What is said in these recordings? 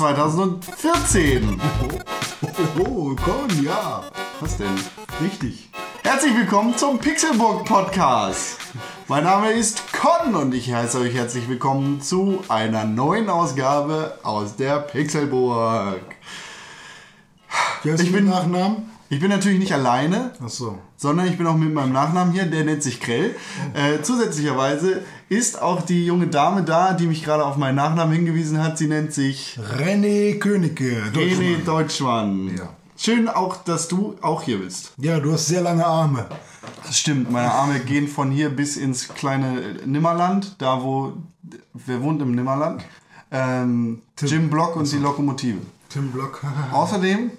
2014. Oh, willkommen, ja. Was denn? Richtig. Herzlich willkommen zum Pixelburg Podcast. Mein Name ist Con und ich heiße euch herzlich willkommen zu einer neuen Ausgabe aus der Pixelburg. Wie heißt Ich bin Nachnamen? Ich bin natürlich nicht alleine, Achso. sondern ich bin auch mit meinem Nachnamen hier, der nennt sich Grell. Äh, zusätzlicherweise ist auch die junge Dame da, die mich gerade auf meinen Nachnamen hingewiesen hat. Sie nennt sich René Königke. René Deutschmann. Ja. Schön auch, dass du auch hier bist. Ja, du hast sehr lange Arme. Das stimmt, meine Arme gehen von hier bis ins kleine Nimmerland, da wo, wer wohnt im Nimmerland? Ähm, Jim Block und die Lokomotive. Tim Block. Außerdem,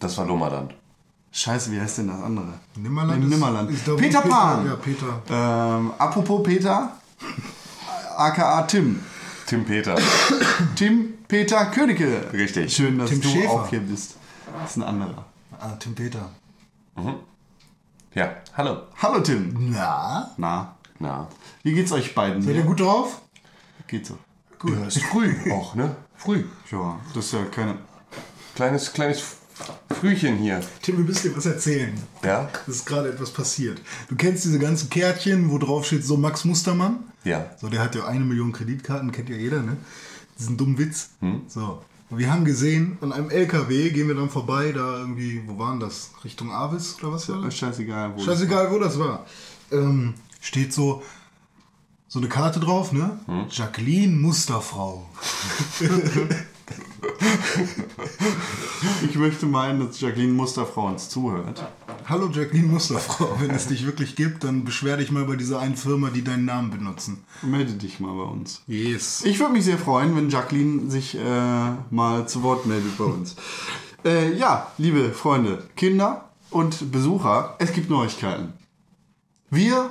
Das war Lomaland. Scheiße, wie heißt denn das andere? Nimmerland. Im ist- Nimmerland. ist wo Peter Pan. Ja, Peter. Ähm, apropos Peter, aka Tim. Tim Peter. Tim Peter Königke. Richtig. Schön, dass Tim du Schäfer. auch hier bist. Das ist ein anderer. Ah, Tim Peter. Ja, hallo. Hallo Tim. Na? Na, Na. wie geht's euch beiden? Seid ihr gut drauf? Geht so. Gut. Ja, ist früh auch, ne? Früh. Ja, das ist ja keine. Kleines, kleines Frühchen hier. Tim, du bist dir was erzählen. Ja? Es ist gerade etwas passiert. Du kennst diese ganzen Kärtchen, wo drauf steht so Max Mustermann? Ja. So, der hat ja eine Million Kreditkarten, kennt ja jeder, ne? Diesen dummen Witz. So. Und wir haben gesehen, an einem LKW gehen wir dann vorbei, da irgendwie, wo waren das? Richtung Avis oder was war das? Scheißegal, wo. Scheißegal, wo das war. Ähm, steht so, so eine Karte drauf, ne? Jacqueline Musterfrau. Ich möchte meinen, dass Jacqueline Musterfrau uns zuhört. Hallo Jacqueline Musterfrau. Wenn es dich wirklich gibt, dann beschwer dich mal bei dieser einen Firma, die deinen Namen benutzen. Melde dich mal bei uns. Yes. Ich würde mich sehr freuen, wenn Jacqueline sich äh, mal zu Wort meldet bei uns. äh, ja, liebe Freunde, Kinder und Besucher, es gibt Neuigkeiten. Wir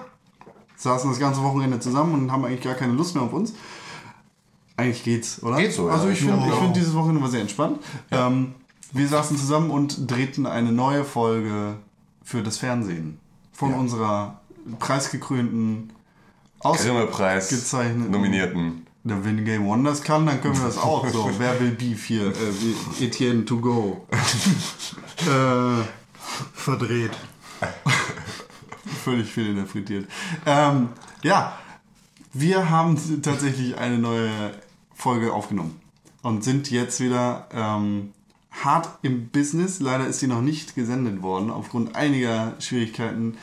saßen das ganze Wochenende zusammen und haben eigentlich gar keine Lust mehr auf uns. Eigentlich geht's, oder? Geht so, ja. Also ich finde, Ja. ich finde dieses Wochenende war sehr entspannt. Ähm, wir saßen zusammen und drehten eine neue Folge für das Fernsehen von unserer preisgekrönten Aus Grimme-Preis Gezeichnet. Nominierten. Na, wenn Game das kann, dann können wir das auch so. Wer will Beef hier? Äh, Etienne to go. äh, Verdreht. völlig fehlinterpretiert. Ähm, ja, wir haben tatsächlich eine neue Folge aufgenommen und sind jetzt wieder ähm, hart im Business. Leider ist sie noch nicht gesendet worden, aufgrund einiger Schwierigkeiten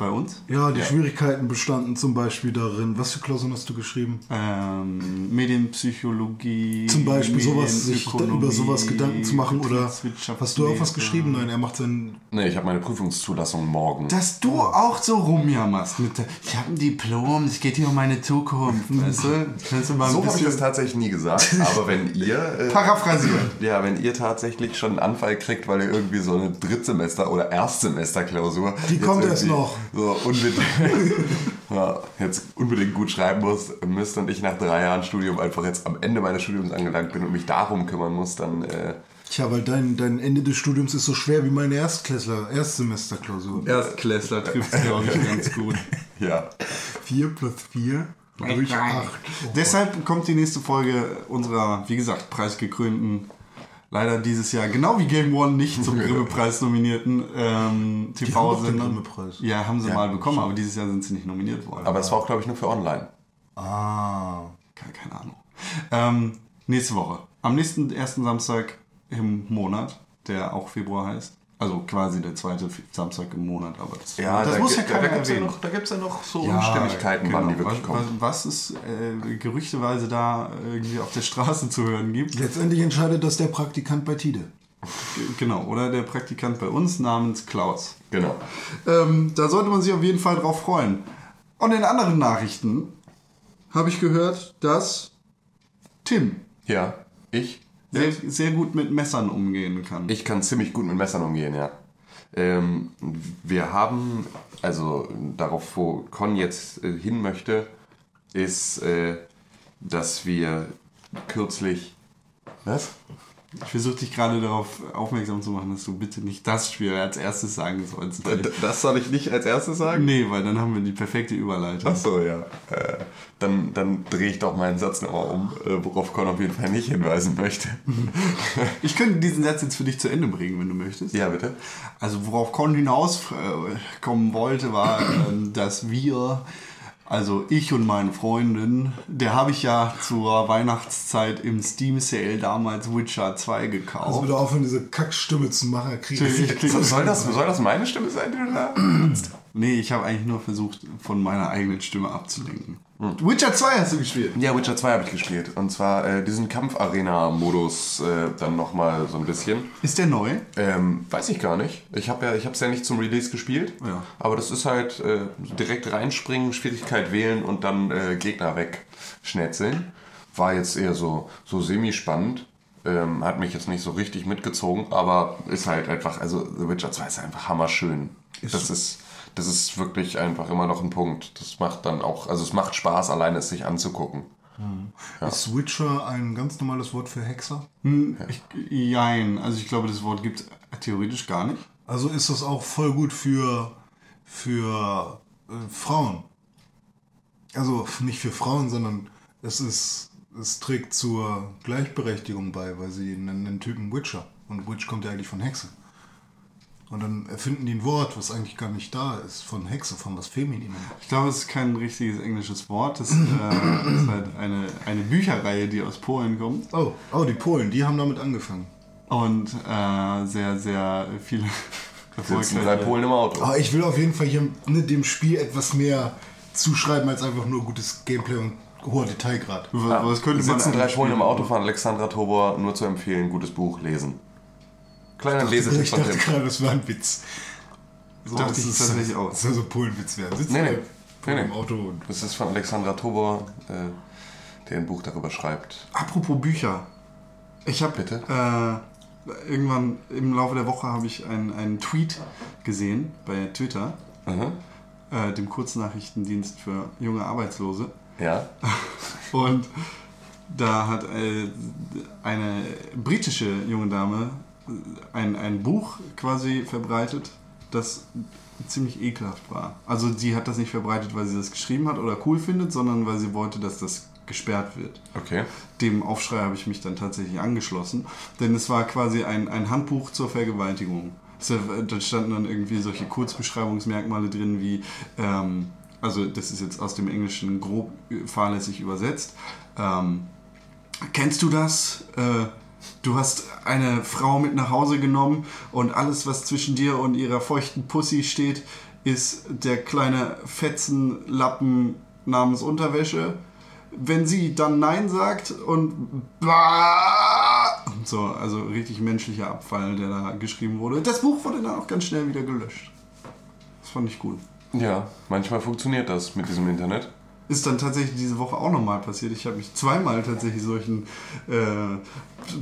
bei uns. Ja, die Schwierigkeiten bestanden zum Beispiel darin, was für Klausuren hast du geschrieben? Ähm, Medienpsychologie. Zum Beispiel sowas, sich über sowas Gedanken zu machen oder hast du auch was geschrieben? Nein, er macht sein. Nee, ich habe meine Prüfungszulassung morgen. Dass du auch so rumjammerst mit der, ich habe ein Diplom, es geht hier um meine Zukunft, weißt du? Kannst du mal ein so habe ich das tatsächlich nie gesagt. Aber wenn ihr. Äh, paraphrasieren. ja, wenn ihr tatsächlich schon einen Anfall kriegt, weil ihr irgendwie so eine Drittsemester- oder Erstsemesterklausur. Die kommt erst noch. So unbedingt, ja, jetzt unbedingt gut schreiben muss, müsst und ich nach drei Jahren Studium einfach jetzt am Ende meines Studiums angelangt bin und mich darum kümmern muss, dann. Äh, Tja, weil dein, dein Ende des Studiums ist so schwer wie meine Erstklässler, Erstsemesterklausur. Erstklässler trifft es, glaube ich, ganz gut. ja. 4 plus 4 durch 8. Deshalb kommt die nächste Folge unserer, wie gesagt, preisgekrönten, leider dieses Jahr, genau wie Game One, nicht zum Grimme-Preis nominierten ähm, TV-Sender. Ja, haben sie mal bekommen, aber dieses Jahr sind sie nicht nominiert worden. Aber es war auch, glaube ich, nur für online. Ah. Keine, keine Ahnung. Ähm, nächste Woche. Am nächsten ersten Samstag im Monat, der auch Februar heißt. Also quasi der zweite Samstag im Monat, aber das, das muss ja keiner da gibt's ja erwähnen. noch, Da gibt es ja noch so Ja, Unstimmigkeiten, wann die genau. wirklich was, kommen. Was, es äh, gerüchteweise da irgendwie auf der Straße zu hören gibt. Letztendlich entscheidet das der Praktikant bei Tide. Genau, oder der Praktikant bei uns namens Klaus. Genau. Ähm, da sollte man sich auf jeden Fall drauf freuen. Und in anderen Nachrichten habe ich gehört, dass Tim Ja, ich sehr, sehr gut mit Messern umgehen kann. Ich kann ziemlich gut mit Messern umgehen, ja. Ähm, wir haben, also darauf, wo Con jetzt äh, hin möchte, ist, äh, dass wir kürzlich. Was? Ich versuche dich gerade darauf aufmerksam zu machen, dass du bitte nicht das Spiel als erstes sagen sollst. Das soll ich nicht als erstes sagen? Nee, weil dann haben wir die perfekte Überleitung. Achso, ja. Äh, dann dann drehe ich doch meinen Satz nochmal um, äh, worauf Con auf jeden Fall nicht hinweisen möchte. Ich könnte diesen Satz jetzt für dich zu Ende bringen, wenn du möchtest. ja, bitte. Also worauf Con hinauskommen wollte, war, ähm, dass wir, also ich und meine Freundin, der habe ich ja zur Weihnachtszeit im Steam Sale damals Witcher 2 Also gekauft. bitte aufhören, diese Kackstimme zu machen. Krieg Ich krieg- So, soll, das, soll das meine Stimme sein, die du da? Nee, ich habe eigentlich nur versucht, von meiner eigenen Stimme abzulenken. Witcher 2 hast du gespielt. Ja, Witcher 2 habe ich gespielt. Und zwar äh, diesen Kampfarena-Modus äh, dann nochmal so ein bisschen. Ist der neu? Ähm, weiß ich gar nicht. Ich habe ja, ich es ja nicht zum Release gespielt. Ja. Aber das ist halt äh, direkt reinspringen, Schwierigkeit wählen und dann äh, Gegner wegschnetzeln. War jetzt eher so, so semi-spannend. Ähm, hat mich jetzt nicht so richtig mitgezogen, aber ist halt einfach, also The Witcher 2 ist einfach hammerschön. das ist, das ist wirklich einfach immer noch ein Punkt. Das macht dann auch, also es macht Spaß, alleine es sich anzugucken. Ist Witcher ein ganz normales Wort für Hexer? Ich, jein. Also ich glaube, das Wort gibt theoretisch gar nicht. Also ist das auch voll gut für, für äh, Frauen. Also nicht für Frauen, sondern es ist, es trägt zur Gleichberechtigung bei, weil sie nennen den Typen Witcher. Und Witch kommt ja eigentlich von Hexe. Und dann erfinden die ein Wort, was eigentlich gar nicht da ist, von Hexe, von was Femininem. Ich glaube, es ist kein richtiges englisches Wort. Das äh, ist halt eine, eine Bücherreihe, die aus Polen kommt. Oh, oh, die Polen, die haben damit angefangen. Und äh, sehr, sehr viele Sitzen drei Polen im Auto. Aber ich will auf jeden Fall hier ne, dem Spiel etwas mehr zuschreiben als einfach nur gutes Gameplay und hoher Detailgrad. Was, was könnte man Sitzen drei Polen im? Auto von Alexandra Tobor, nur zu empfehlen, gutes Buch, lesen. Kleiner Lesetipp von dachte Tim. gerade, das war ein Witz. So, Dachte ist- tatsächlich auch. Das soll so Polenwitz werden. Sitzt Nee, nee. nee, Nee, im. Auto und Das ist von Alexandra Tobor, äh, der ein Buch darüber schreibt. Apropos Bücher. Ich habe Bitte? äh, irgendwann im Laufe der Woche habe ich einen, einen Tweet gesehen bei Twitter, Mhm. äh, dem Kurznachrichtendienst für junge Arbeitslose. Ja. Und da hat äh, eine britische junge Dame ein, ein Buch quasi verbreitet, das ziemlich ekelhaft war. Also sie hat das nicht verbreitet, weil sie das geschrieben hat oder cool findet, sondern weil sie wollte, dass das gesperrt wird. Okay. Dem Aufschrei habe ich mich dann tatsächlich angeschlossen, denn es war quasi ein, ein Handbuch zur Vergewaltigung. Äh, Da standen dann irgendwie solche Kurzbeschreibungsmerkmale drin wie, ähm, also das ist jetzt aus dem Englischen grob äh, fahrlässig übersetzt. Ähm, kennst du das? Äh, du hast eine Frau mit nach Hause genommen und alles, was zwischen dir und ihrer feuchten Pussy steht, ist der kleine Fetzenlappen namens Unterwäsche. Wenn sie dann Nein sagt und so, also richtig menschlicher Abfall, der da geschrieben wurde. Das Buch wurde dann auch ganz schnell wieder gelöscht. Das fand ich gut. Ja, manchmal funktioniert das mit diesem Internet. Ist dann tatsächlich diese Woche auch nochmal passiert. Ich habe mich zweimal tatsächlich solchen äh,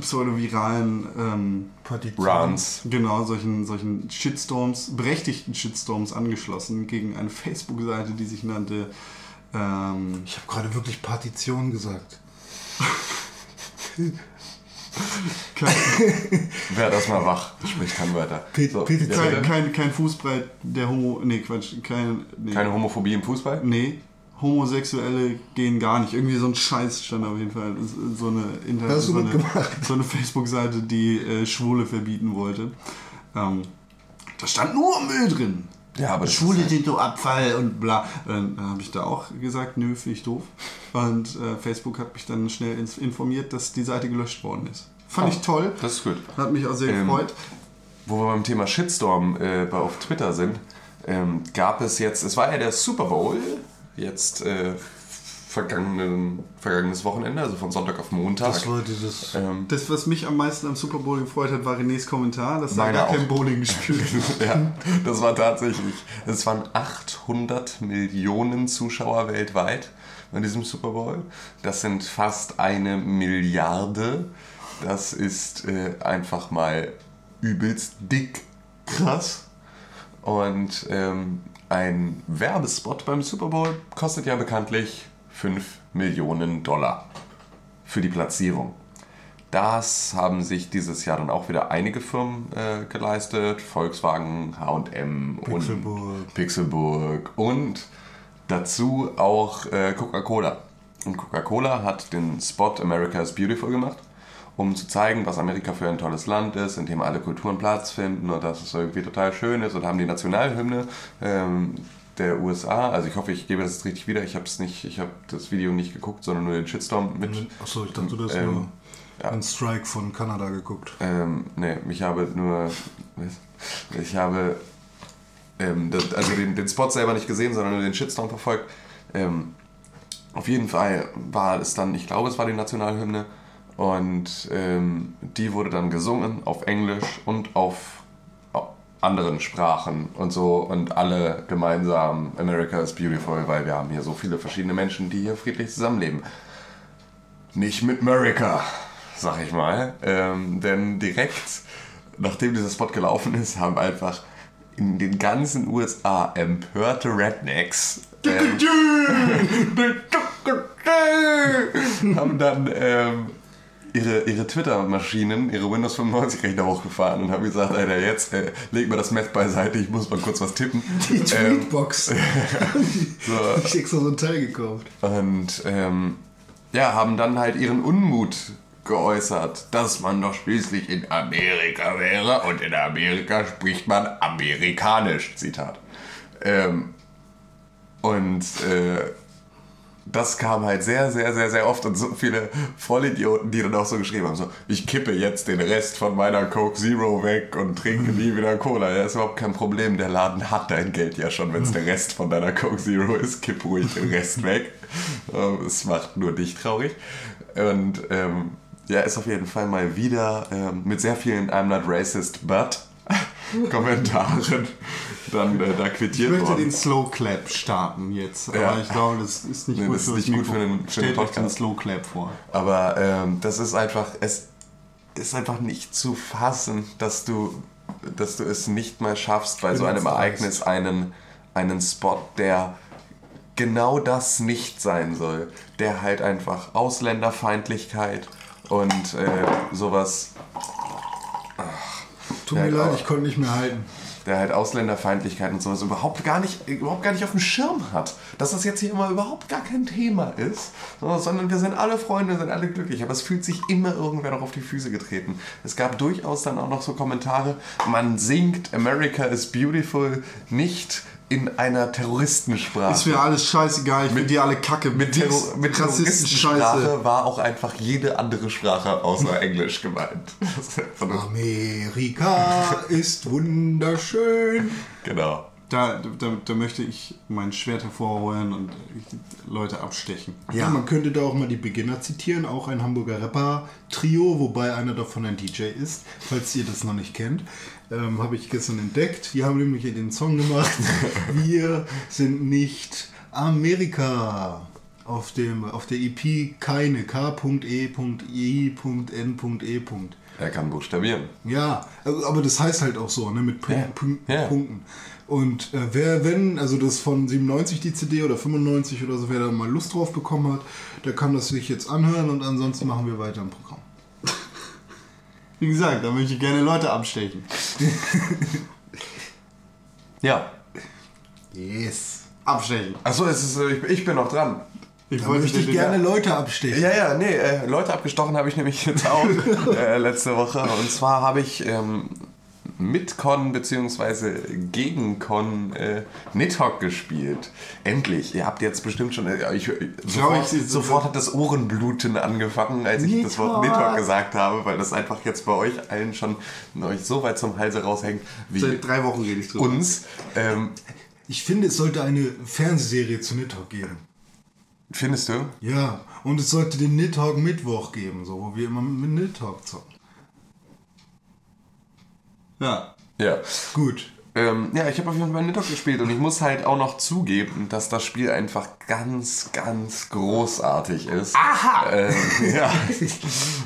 pseudoviralen, ähm, Runs. genau, solchen, solchen Shitstorms, berechtigten Shitstorms angeschlossen gegen eine Facebook-Seite, die sich nannte. Ähm, Ich habe gerade wirklich Partition gesagt. kein, Wer das mal wach, spricht kein weiter. Pet- So, kein, kein, kein Fußbreit der Homo. Nee, Quatsch. Kein, nee. Keine Homophobie im Fußball? Nee, Homosexuelle gehen gar nicht. Irgendwie so ein Scheiß stand auf jeden Fall. So eine, du so eine, so eine Facebook-Seite, die äh, Schwule verbieten wollte. Ähm, da stand nur Müll drin. Ja, aber Schwule halt- sind so Abfall und bla. Dann habe ich da auch gesagt, nö, finde ich doof. Und äh, Facebook hat mich dann schnell informiert, dass die Seite gelöscht worden ist. Fand Oh, ich toll. Das ist gut. Hat mich auch sehr Ähm, gefreut. Wo wir beim Thema Shitstorm äh, auf Twitter sind, ähm, gab es jetzt, es war ja der Super Bowl, jetzt äh, vergangenen, vergangenes Wochenende, also von Sonntag auf Montag. Das war dieses. ähm, Das, was mich am meisten am Super Bowl gefreut hat, war Renés Kommentar, dass da Meiner gar kein. Bowling gespielt ja, das war tatsächlich, es waren 800 Millionen Zuschauer weltweit bei diesem Super Bowl. Das sind fast eine Milliarde. Das ist äh, einfach mal übelst dick krass. Und ähm, ein Werbespot beim Super Bowl kostet ja bekanntlich 5 Millionen Dollar für die Platzierung. Das haben sich dieses Jahr dann auch wieder einige Firmen äh, geleistet. Volkswagen, H&M und Pixelburg und dazu auch äh, Coca-Cola. Und Coca-Cola hat den Spot America is Beautiful gemacht, um zu zeigen, was Amerika für ein tolles Land ist, in dem alle Kulturen Platz finden und dass es irgendwie total schön ist und haben die Nationalhymne ähm, der USA, also ich hoffe, ich gebe das jetzt richtig wieder, ich habe nicht, ich habe das Video nicht geguckt, sondern nur den Shitstorm mit. Achso, ich dachte, du hast Ähm, nur ja. einen Strike von Kanada geguckt. Ähm, nee, ich habe nur. Ich habe. Ähm, das, also den, den Spot selber nicht gesehen, sondern nur den Shitstorm verfolgt. Ähm, auf jeden Fall war es dann, ich glaube, es war die Nationalhymne. Und ähm, die wurde dann gesungen auf Englisch und auf au- anderen Sprachen und so. Und alle gemeinsam America is beautiful, weil wir haben hier so viele verschiedene Menschen, die hier friedlich zusammenleben nicht mit America, sag ich mal. Ähm, denn direkt nachdem dieser Spot gelaufen ist, haben einfach in den ganzen USA empörte Rednecks ähm, haben dann ähm, ihre, ihre Twitter-Maschinen, ihre Windows 95-Rechner hochgefahren und haben gesagt, Alter, jetzt äh, leg mal das Meth beiseite, ich muss mal kurz was tippen. Die Ähm, Tweetbox. so, ich extra so ein Teil gekauft. und ähm, ja, haben dann halt ihren Unmut geäußert, dass man doch schließlich in Amerika wäre und in Amerika spricht man amerikanisch, Zitat. Ähm, und äh, das kam halt sehr, sehr, sehr, sehr oft und so viele Vollidioten, die dann auch so geschrieben haben, so, ich kippe jetzt den Rest von meiner Coke Zero weg und trinke nie wieder Cola. Ja, ist überhaupt kein Problem, der Laden hat dein Geld ja schon, wenn es der Rest von deiner Coke Zero ist, kipp ruhig den Rest weg. Ähm, Es macht nur dich traurig. Und ähm, ja, ist auf jeden Fall mal wieder ähm, mit sehr vielen I'm not racist, but Kommentaren dann äh, da Ich quittiert möchte worden. den Slow Clap starten jetzt, aber Ja. ich glaube, das ist nicht Nee, gut das ist für nicht gut für den- für den Stellt euch den. Slow Clap vor. Aber ähm, das ist einfach, es ist einfach nicht zu fassen, dass du, dass du es nicht mal schaffst, bei so einem Ereignis einen, einen Spot, der genau das nicht sein soll, der halt einfach Ausländerfeindlichkeit und äh, sowas, Tut mir leid, aber- ich konnte nicht mehr halten. Der halt Ausländerfeindlichkeit und sowas überhaupt gar nicht, überhaupt gar nicht auf dem Schirm hat. Dass das jetzt hier immer überhaupt gar kein Thema ist, so, sondern wir sind alle Freunde, sind alle glücklich. Aber es fühlt sich immer irgendwer noch auf die Füße getreten. Es gab durchaus dann auch noch so Kommentare, man singt America is Beautiful nicht in einer Terroristensprache. Ist mir alles scheißegal, ich finde die alle kacke. mit, Terror mit. Terroristensprache war auch einfach jede andere Sprache außer Englisch gemeint. Amerika ist wunderschön. genau. Da, da, da möchte ich mein Schwert hervorholen und Leute abstechen. Ja. man könnte da auch mal die Beginner zitieren, auch ein Hamburger Rapper-Trio, wobei einer davon ein DJ ist, falls ihr das noch nicht kennt. Ähm, Habe ich gestern entdeckt. Die haben nämlich den Song gemacht. Wir sind nicht Amerika. Auf, dem, auf der EP keine K.E.I.N.E. Er kann buchstabieren. Ja, also, aber das heißt halt auch so, ne, mit Pun ja. Punkten. Und äh, wer, wenn, also das von 97 die CD oder 95 oder so, wer da mal Lust drauf bekommen hat, der kann das sich jetzt anhören und ansonsten machen wir weiter im Programm. Wie gesagt, da möchte ich gerne Leute abstechen. Ja. Yes. Abstechen. Achso, es ist, äh, ich, ich bin noch dran. Ich Da wollte möchte ich dir- gerne Leute abstechen. Ja, ja, nee, äh, Leute abgestochen habe ich nämlich jetzt auch äh, letzte Woche. Und zwar habe ich ähm, mit Con bzw. gegen Con äh, Nidhogg gespielt. Endlich. Ihr habt jetzt bestimmt schon. Äh, ich, sofort, sofort hat das Ohrenbluten angefangen, als ich das Wort Nidhogg. Nidhogg gesagt habe, weil das einfach jetzt bei euch allen schon euch so weit zum Halse raushängt wie Seit drei Wochen rede ich drüber. uns. Ähm, Ich finde, es sollte eine Fernsehserie zu Nidhogg geben. findest du? Ja, und es sollte den Nidhogg Mittwoch geben, so, wo wir immer mit Nidhogg zocken. Ja. Ja. Gut. Ähm, ja, ich habe auf jeden Fall Nidhogg gespielt und ich muss halt auch noch zugeben, dass das Spiel einfach ganz, ganz großartig ist. Aha! Ähm, ja.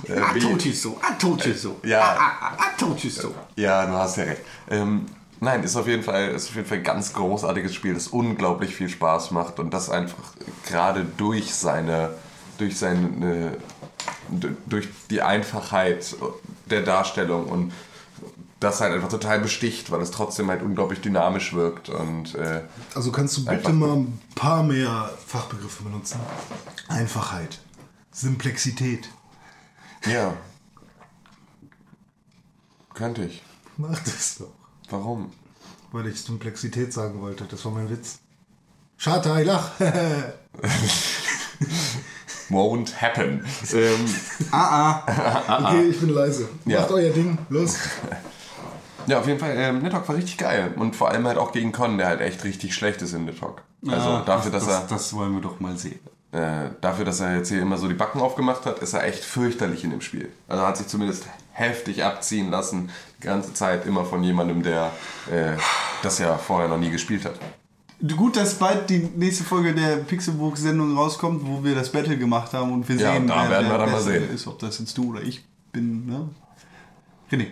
Äh, Ah, wie- told you so. I told you so. Ja. Ah, ah, ah, I told you so. Ja, du hast ja recht. Ähm, nein, ist auf jeden Fall, ist auf jeden Fall ein ganz großartiges Spiel, das unglaublich viel Spaß macht und das einfach gerade durch seine, durch seine, durch die Einfachheit der Darstellung und das halt einfach total besticht, weil es trotzdem halt unglaublich dynamisch wirkt und äh, Also kannst du bitte mal ein paar mehr Fachbegriffe benutzen? Einfachheit. Simplexität. ja. Könnte ich. Mach das doch. Warum? Weil ich Simplexität sagen wollte. Das war mein Witz. Schade, ich lach. Won't happen. ähm, okay, ich bin leise. Ja. Macht euer Ding. Los. Ja, auf jeden Fall, ähm, Nidhogg war richtig geil. Und vor allem halt auch gegen Con, der halt echt richtig schlecht ist in Nidhogg. Also Ah, dafür, dass das, er Das wollen wir doch mal sehen. äh, dafür, dass er jetzt hier immer so die Backen aufgemacht hat, ist er echt fürchterlich in dem Spiel. Also er hat sich zumindest heftig abziehen lassen, die ganze Zeit immer von jemandem, der äh, das ja vorher noch nie gespielt hat. Gut, dass bald die nächste Folge der Pixelburg-Sendung rauskommt, wo wir das Battle gemacht haben und wir Ja, sehen, da werden wir dann mal sehen. ist, ob das jetzt du oder ich bin. Ne? René.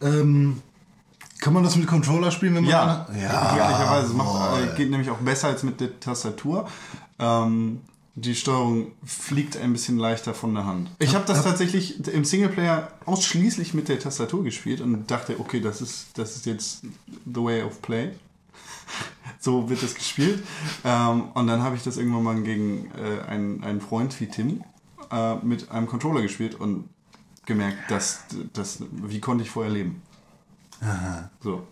Ähm, kann man das mit Controller spielen, wenn man Ja, einer- ehrlicherweise. Macht, geht nämlich auch besser als mit der Tastatur. Ähm, die Steuerung fliegt ein bisschen leichter von der Hand. Ich habe das tatsächlich im Singleplayer ausschließlich mit der Tastatur gespielt und dachte, okay, das ist, das ist jetzt the way of play. So wird das gespielt. Ähm, und dann habe ich das irgendwann mal gegen äh, einen, einen Freund wie Tim äh, mit einem Controller gespielt und gemerkt, dass, dass wie konnte ich vorher leben. So.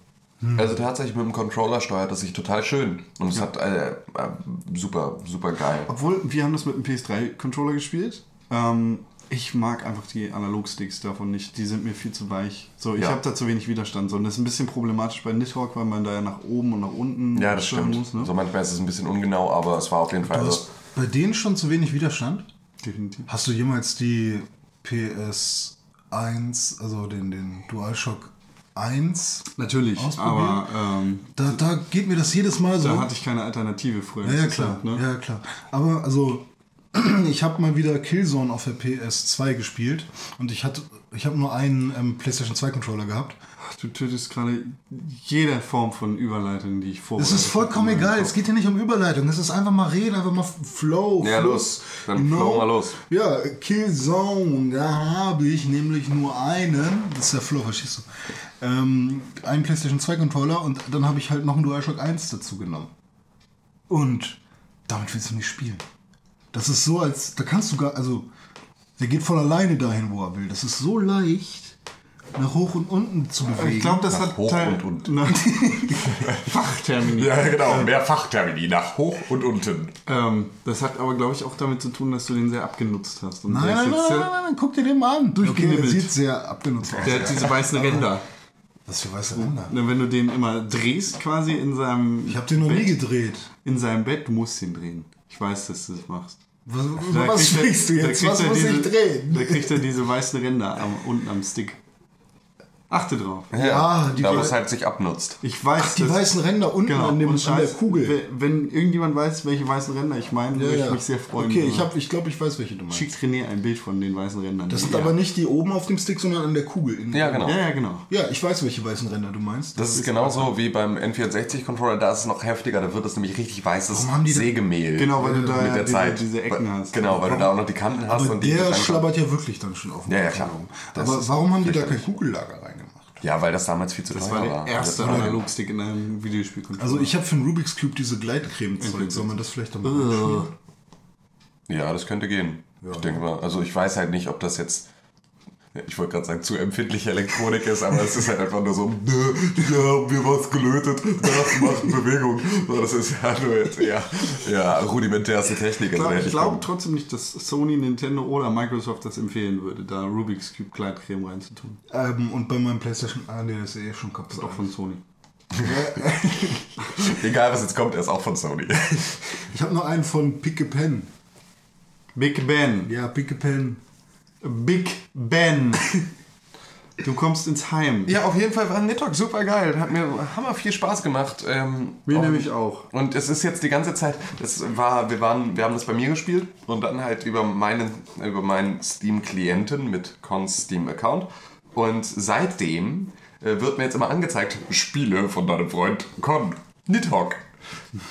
Also tatsächlich mit dem Controller steuert das sich total schön. Und es hat äh, äh, super, super geil. Obwohl, wir haben das mit einem PS3-Controller gespielt. Ähm, ich mag einfach die Analogsticks davon nicht. Die sind mir viel zu weich. So, ich Ja. habe da zu wenig Widerstand. So, und das ist ein bisschen problematisch bei Nidhogg, weil man da ja nach oben und nach unten Ja, das stimmt. muss. Ne? So manchmal ist es ein bisschen ungenau, aber es war auf jeden Fall. Du Also, hast bei denen schon zu wenig Widerstand? Definitiv. Hast du jemals die PS1, also den, den DualShock 1? Natürlich, Ausprobieren? aber ähm, Da, da geht mir das jedes Mal so. da hatte ich keine Alternative früher. ja, ja, klar. ne? Ja, klar. Aber also, ich habe mal wieder Killzone auf der PS2 gespielt und ich hatte, ich habe nur einen ähm, PlayStation 2 Controller gehabt. Du tötest gerade jede Form von Überleitung, die ich Es vorbereitet ist vollkommen egal. Es geht hier nicht um Überleitung. Es ist einfach mal reden, einfach mal Flow. Ja, Flow. los. Dann flow mal los. Ja, Killzone. Da habe ich nämlich nur einen. Das ist der Flow, verstehst du? Ähm, einen PlayStation 2 Controller und dann habe ich halt noch einen DualShock 1 dazu genommen. Und damit willst du nicht spielen. Das ist so, als da kannst du gar, also der geht von alleine dahin, wo er will. Das ist so leicht, nach hoch und unten zu bewegen. Ich glaube, das Nach hat hoch Teil- und unten. Fachtermini. Ja, genau. Mehr Fachtermini nach hoch und unten. Ähm, das hat aber, glaube ich, auch damit zu tun, dass du den sehr abgenutzt hast. Und Nein, nein, nein, nein, sehr- nein, nein, guck dir den mal an. Okay, der sieht sehr abgenutzt aus. Der hat diese weißen Ränder. Was für weiße Ränder. Wenn du den immer drehst, quasi in seinem. Ich habe den noch nie Bett, gedreht. In seinem Bett, du musst ihn drehen. Ich weiß, dass du das machst. Was, was kriegt er- sprichst du jetzt? kriegt Was muss diese, ich drehen? Da kriegt er diese weißen Ränder am, unten am Stick. Achte drauf. Ja, die, da wo es halt sich abnutzt. Ich weiß, Ach, die weißen Ränder unten Genau. an, dem, Und an der Kugel. Wenn, irgendjemand weiß, welche weißen Ränder ich meine, würde ich mich sehr freuen. Okay, ich, hab- ich glaube, ich weiß, welche du meinst. Schickt René ein Bild von den weißen Rändern. Das sind ja. aber nicht die oben auf dem Stick, sondern an der Kugel. In- Ja, genau. Ja, ja, genau. Ja, ich weiß, welche weißen Ränder du meinst. Das ist genauso wie beim N64-Controller, da ist es noch heftiger, da wird es nämlich richtig weißes Sägemehl. Genau, weil du da mit ja der diese, Zeit. diese Ecken hast. Genau, weil du da auch noch die Kanten hast aber und die der schlabbert ja wirklich dann schon auf dem Ja, ja, klar. rum. Das Aber warum haben die da kein. Kugellager? Ja, weil das damals viel zu Das teuer war war. der erste Das war- Analogstick in einem Videospiel. Also ich habe für den Rubik's Cube diese Gleitcreme-Zeug. Soll man das vielleicht doch mal einspielen? Ja, das könnte gehen. Ich denke mal. Also ich weiß halt nicht, ob das jetzt. Ich wollte gerade sagen, zu empfindliche Elektronik ist, aber es ist halt einfach nur so, "Nö, hier haben wir was gelötet, das macht Bewegung. So, das ist ja nur jetzt eher ja, rudimentärste Technik. Ich Also glaube hätte glaub dann- trotzdem nicht, dass Sony, Nintendo oder Microsoft das empfehlen würde, da Rubik's Cube Gleitcreme reinzutun. Ähm, und bei meinem PlayStation, ah nee, das ist eh schon kaputt. Auch von Sony. Egal was jetzt kommt, er ist auch von Sony. Ich habe noch einen von Picke Pen. Big Ben. Ja, Picke Pen. Big Ben. Du kommst ins Heim. Ja, auf jeden Fall war Nidhogg super geil. Hat mir hammer viel Spaß gemacht. Ähm, Mir nämlich auch. Und es ist jetzt die ganze Zeit, das war, wir waren, wir haben das bei mir gespielt und dann halt über meinen, über meinen Steam-Klienten mit Cons Steam-Account. Und seitdem äh, wird mir jetzt immer angezeigt, Spiele von deinem Freund Con Nidhogg.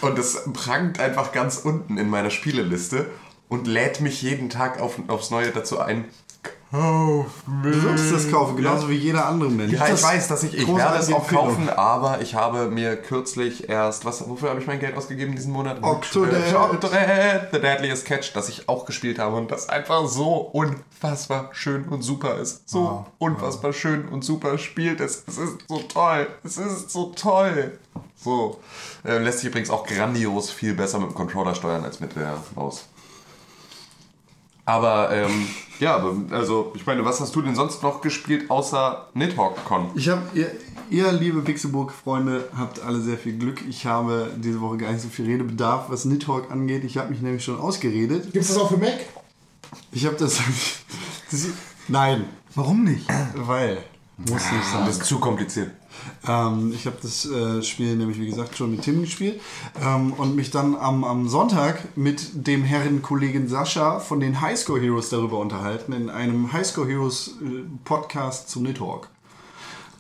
Und das prangt einfach ganz unten in meiner Spieleliste und lädt mich jeden Tag auf, aufs Neue dazu ein. Kauf mich. Du solltest das kaufen, genauso wie jeder andere Mensch. Ja, ich weiß, dass ich, ich werde es auch kaufen, aber ich habe mir kürzlich erst, was, wofür habe ich mein Geld ausgegeben diesen Monat? Octodad. Äh, Octodad, The Deadliest Catch, das ich auch gespielt habe und das einfach so unfassbar schön und super ist. So unfassbar schön und super spielt es. Es ist so toll. Es ist so toll. So. Äh, lässt sich übrigens auch grandios viel besser mit dem Controller steuern als mit der Maus. Aber, ähm, ja, aber, also, ich meine, was hast du denn sonst noch gespielt außer Nidhogg-Con? Ich habe, ihr, ihr, liebe Pixelburg-Freunde, habt alle sehr viel Glück. Ich habe diese Woche gar nicht so viel Redebedarf, was Nidhogg angeht. Ich habe mich nämlich schon ausgeredet. Gibt es das auch für Mac? Ich habe das, das. Nein, Warum nicht? weil. Muss nicht sein. Das ist zu kompliziert. Ähm, ich habe das äh, Spiel nämlich, wie gesagt, schon mit Tim gespielt ähm, und mich dann am, am Sonntag mit dem Herren Kollegen Sascha von den Highscore Heroes darüber unterhalten, in einem Highscore Heroes äh, Podcast zu Nidhogg.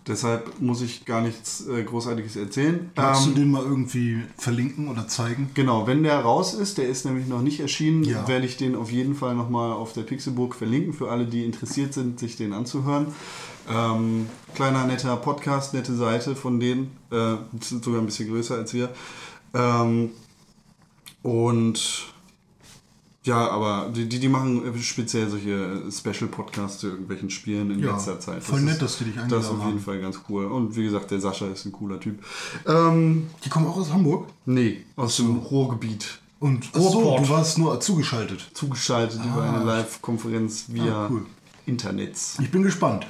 Deshalb muss ich gar nichts äh, Großartiges erzählen. Magst Ähm, du den mal irgendwie verlinken oder zeigen? Genau, wenn der raus ist, der ist nämlich noch nicht erschienen, Ja. werde ich den auf jeden Fall nochmal auf der Pixelburg verlinken, für alle, die interessiert sind, sich den anzuhören. Ähm, kleiner, netter Podcast, nette Seite von denen, äh, sind sogar ein bisschen größer als wir. Ähm, und ja, aber die, die, machen speziell solche Special-Podcasts zu irgendwelchen Spielen in Ja, letzter Zeit. voll nett, ist, dass die dich Das eingeladen ist auf jeden haben. Fall ganz cool. Und wie gesagt, der Sascha ist ein cooler Typ. Ähm, Die kommen auch aus Hamburg. Nee, aus dem Ruhrgebiet. Und ach so, du warst nur zugeschaltet. Zugeschaltet über eine Live-Konferenz via Ah, cool. Internets. Ich bin gespannt.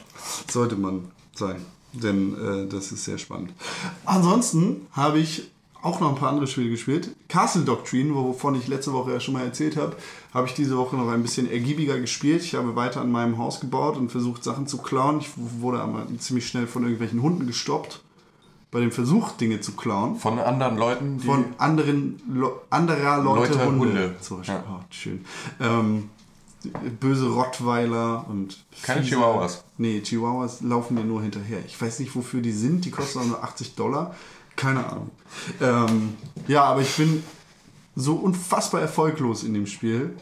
Sollte man sein, denn äh, das ist sehr spannend. Ansonsten habe ich auch noch ein paar andere Spiele gespielt. Castle Doctrine, wovon ich letzte Woche ja schon mal erzählt habe, habe ich diese Woche noch ein bisschen ergiebiger gespielt. Ich habe weiter an meinem Haus gebaut und versucht, Sachen zu klauen. Ich wurde aber ziemlich schnell von irgendwelchen Hunden gestoppt bei dem Versuch, Dinge zu klauen. Von anderen Leuten, die. von anderen Lo anderer Leute, Leute, Hunde. Hunde. Zum Beispiel. Ja. Oh, schön. Ähm, böse Rottweiler und Keine fiese- Chihuahuas. Nee, Chihuahuas laufen dir nur hinterher. Ich weiß nicht, wofür die sind. Die kosten auch nur 80 Dollar. Keine Ahnung. Ähm, ja, aber ich bin so unfassbar erfolglos in dem Spiel.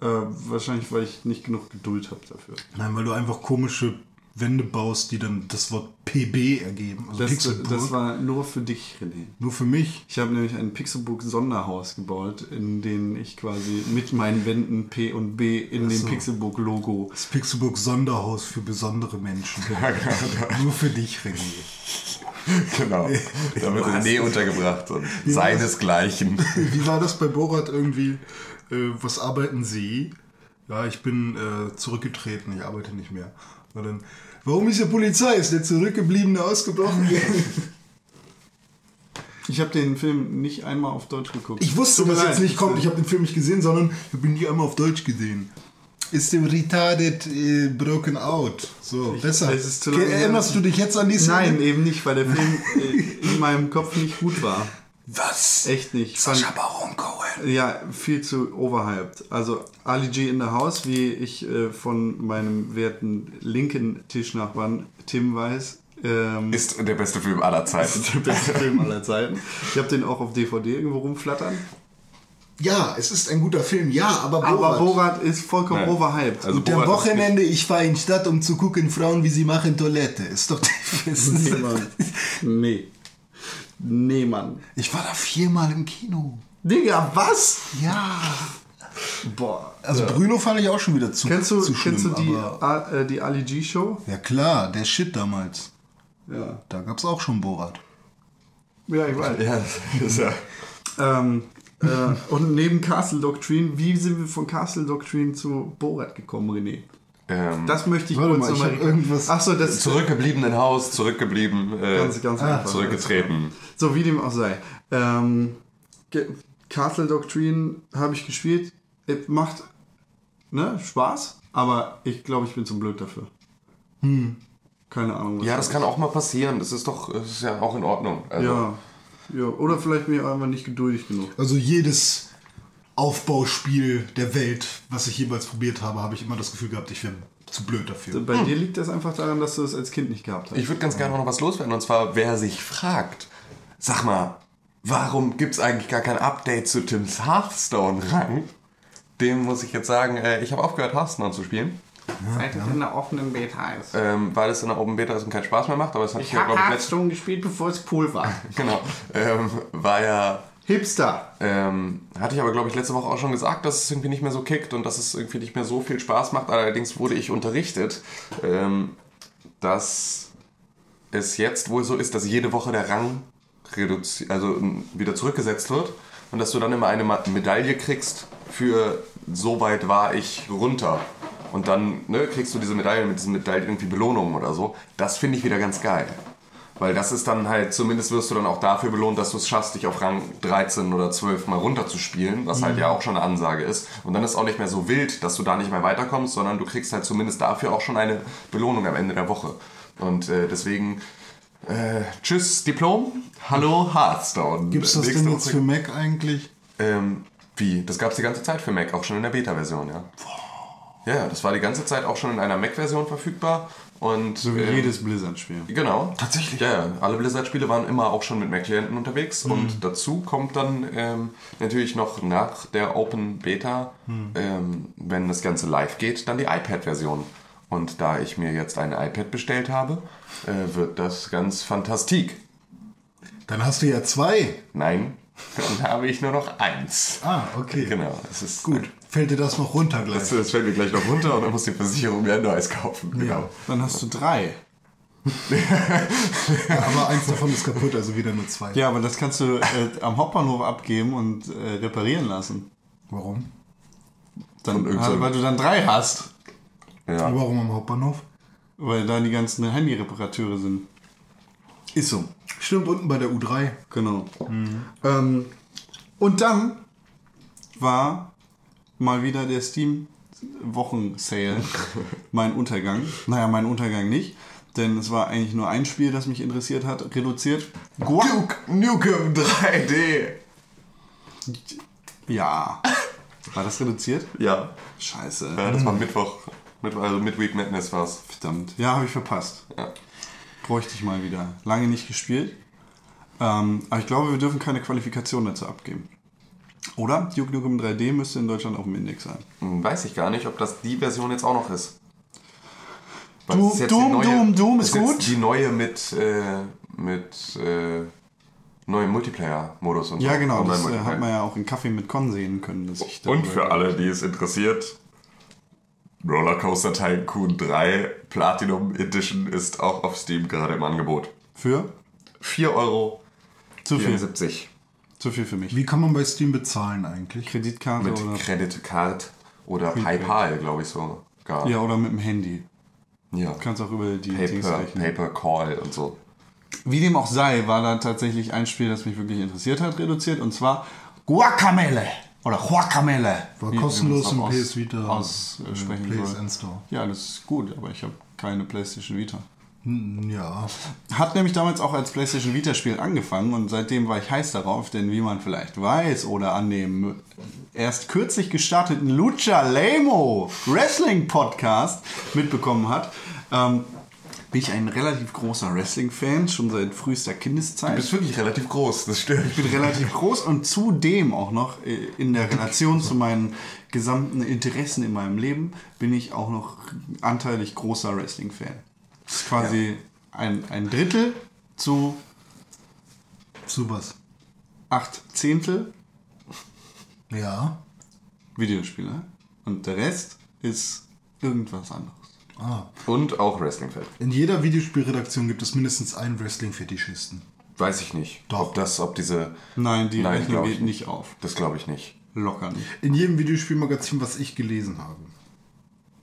Äh, wahrscheinlich, weil ich nicht genug Geduld habe dafür. Nein, weil du einfach komische Wände baust, die dann das Wort PB ergeben. Also Das, Pixelburg. das war nur für dich, René. nur für mich. Ich habe nämlich ein Pixelbook Sonderhaus gebaut, in dem ich quasi mit meinen Wänden P und B in dem so. Pixelbook Logo. Das Pixelburg Sonderhaus für besondere Menschen. Nur für dich, René. Genau. Da wird René untergebracht und seinesgleichen. Wie war das bei Borat irgendwie? Äh, was arbeiten Sie? Ja, ich bin äh, zurückgetreten, ich arbeite nicht mehr. Und dann, warum ist der Polizei? Ist der Zurückgebliebene ausgebrochen? Ich habe den Film nicht einmal auf Deutsch geguckt. Ich wusste, dass jetzt nicht kommt. Ich habe den Film nicht gesehen, sondern ich habe ihn nie einmal auf Deutsch gesehen. Ist dem retarded äh, broken out. So, besser. es ist zu lange her. Erinnerst du dich jetzt an die Szene? Nein, eben nicht, weil der Film äh, in meinem Kopf nicht gut war. Was? Echt nicht. Ich Sascha Baron Cohen. Ja, viel zu overhyped. Also Ali G in the House, wie ich äh, von meinem werten linken Tischnachbarn Tim weiß, ähm, Ist der beste Film aller Zeiten. der beste Film aller Zeiten. Ich habe den auch auf DVD irgendwo rumflattern. Ja, es ist ein guter Film, ja, aber Borat. Aber Borat ist vollkommen Nein. overhyped. Also Und am ist Wochenende, ich fahre in die Stadt, um zu gucken, Frauen, wie sie machen Toilette. Ist doch nee, Mann. Nee. Nee, Mann. Ich war da viermal im Kino. Digga, was? Ja. Boah. Also Bruno fand ich auch schon wieder zu, Kennst du, zu schlimm. kennst du die, aber, A- äh, die Ali G Show? ja klar, der Shit damals. Ja. Da gab es auch schon Borat. Ja, ich weiß. Ja, das ist ja. Ähm, äh, und neben Castle Doctrine, wie sind wir von Castle Doctrine zu Borat gekommen, René? Ähm, Das möchte ich kurz mal, nochmal- irgendwas- Achso, das zurückgeblieben in Haus, zurückgeblieben, äh, ganz, ganz einfach. zurückgetreten. So, wie dem auch sei. Ähm, Castle Doctrine habe ich gespielt. Es macht ne, Spaß, aber ich glaube, ich bin zu blöd dafür. Hm. Keine Ahnung. Ja, das kann auch mal passieren. Das ist doch das ist ja auch in Ordnung. Also, Ja. ja. Oder vielleicht bin ich einfach nicht geduldig genug. Also jedes Aufbauspiel der Welt, was ich jemals probiert habe, habe ich immer das Gefühl gehabt, ich wäre zu blöd dafür. Bei dir liegt das einfach daran, dass du es als Kind nicht gehabt hast. Ich würde ganz gerne noch was loswerden. Und zwar, wer sich fragt, sag mal, warum gibt es eigentlich gar kein Update zu Tims Hearthstone-Rang? Dem muss ich jetzt sagen, äh, ich habe aufgehört, Hearthstone zu spielen. Seit es in der offenen Beta ist. Ähm, weil es in der Open Beta ist und keinen Spaß mehr macht. Aber es hat Ich ja, glaube ich, Hearthstone gespielt, bevor es Pool war. Genau. Ähm, war ja Hipster. Ähm, hatte ich aber, glaube ich, letzte Woche auch schon gesagt, dass es irgendwie nicht mehr so kickt und dass es irgendwie nicht mehr so viel Spaß macht. Allerdings wurde ich unterrichtet, ähm, dass es jetzt wohl so ist, dass jede Woche der Rang reduzi also ähm, wieder zurückgesetzt wird und dass du dann immer eine Medaille kriegst für so weit war ich runter. Und dann ne, kriegst du diese Medaille mit diesen Medaillen irgendwie Belohnungen oder so. Das finde ich wieder ganz geil. Weil das ist dann halt, zumindest wirst du dann auch dafür belohnt, dass du es schaffst, dich auf Rang 13 oder 12 mal runterzuspielen, was halt ja auch schon eine Ansage ist. Und dann ist auch nicht mehr so wild, dass du da nicht mehr weiterkommst, sondern du kriegst halt zumindest dafür auch schon eine Belohnung am Ende der Woche. Und äh, deswegen, äh, tschüss Diplom, hallo Hearthstone. Gibt es das Nächste denn jetzt für Mac eigentlich? ähm, wie? Das gab es die ganze Zeit für Mac, auch schon in der Beta-Version, ja. Ja, ja, das war die ganze Zeit auch schon in einer Mac-Version verfügbar. Und, So wie ähm, jedes Blizzard-Spiel. Genau. Tatsächlich? Ja, ja. Alle Blizzard-Spiele waren immer auch schon mit Mac-Klienten unterwegs. Und dazu kommt dann ähm, natürlich noch nach der Open Beta, ähm, wenn das Ganze live geht, dann die iPad-Version. Und da ich mir jetzt ein iPad bestellt habe, äh, wird das ganz fantastik. Dann hast du ja zwei. Nein, dann habe ich nur noch eins. Ah, okay. Genau, das ist Gut. Fällt dir das noch runter gleich? Das, das fällt mir gleich noch runter und dann muss die Versicherung mir ein neues kaufen. Genau. Dann hast du drei. Aber eins davon ist kaputt, also wieder nur zwei. Ja, aber das kannst du äh, am Hauptbahnhof abgeben und äh, reparieren lassen. Warum? Dann, weil du dann drei hast. Ja. Warum am Hauptbahnhof? Weil da die ganzen Handy-Reparateure sind. Ist so. Stimmt, unten bei der U3. Genau. Ähm, und dann war mal wieder der Steam Wochen-Sale mein Untergang. Naja, mein Untergang nicht, denn es war eigentlich nur ein Spiel, das mich interessiert hat. Reduziert. Duke Nukem 3D. ja. War das reduziert? Ja. Scheiße. Ja, das war Mittwoch. Mittwoch also Midweek Madness war's. Verdammt. Ja, habe ich verpasst. Ja. Bräuchte ich mal wieder. Lange nicht gespielt. Ähm, aber ich glaube, wir dürfen keine Qualifikation dazu abgeben. Oder? Duke Nukem 3D müsste in Deutschland auf dem Index sein. Hm, Weiß ich gar nicht, ob das die Version jetzt auch noch ist. Weil Doom, jetzt Doom, die Doom, Doom ist jetzt gut. Die neue mit, äh, mit äh, neuem Multiplayer-Modus und so. Ja, genau. Das äh, hat man ja auch in Kaffee mit Con sehen können. Und für alle, die es interessiert, Rollercoaster Tycoon 3 Platinum Edition ist auch auf Steam gerade im Angebot. Für? 4,74 Euro. Zu viel. Zu viel für mich. Wie kann man bei Steam bezahlen eigentlich? Kreditkarte Mit oder. Credit Card oder PayPal, glaube ich sogar. Ja, oder mit dem Handy. ja. Du kannst auch über die Paper. Paper Call und so. Wie dem auch sei, war da tatsächlich ein Spiel, das mich wirklich interessiert hat, reduziert. Und zwar Guacamele. Oder Guacamele. War wie- kostenlos im PS Vita aussprechen äh. PSN Store. Ja, das ist gut, aber ich habe keine PlayStation Vita. Hm, Ja. Hat nämlich damals auch als PlayStation Vita-Spiel angefangen und seitdem war ich heiß darauf, denn wie man vielleicht weiß oder an dem erst kürzlich gestarteten Lucha Lemo Wrestling Podcast mitbekommen hat, ähm, bin ich ein relativ großer Wrestling-Fan, schon seit frühester Kindeszeit. Du bist wirklich relativ groß, das stimmt. Ich bin relativ groß und zudem auch noch äh, in der Relation zu meinen gesamten Interessen in meinem Leben bin ich auch noch anteilig großer Wrestling-Fan. Das ist quasi ein, ein Drittel zu Zu was? acht Zehntel Ja. Videospiele und der Rest ist irgendwas anderes. Ah. Und auch Wrestling-Fan. In jeder Videospielredaktion gibt es mindestens einen Wrestling-Fetischisten. Weiß ich nicht. Doch. Ob das, ob diese. Nein, die Nein, Rechnung geht nicht auf. Das glaube ich nicht. Locker nicht. In jedem Videospielmagazin, was ich gelesen habe.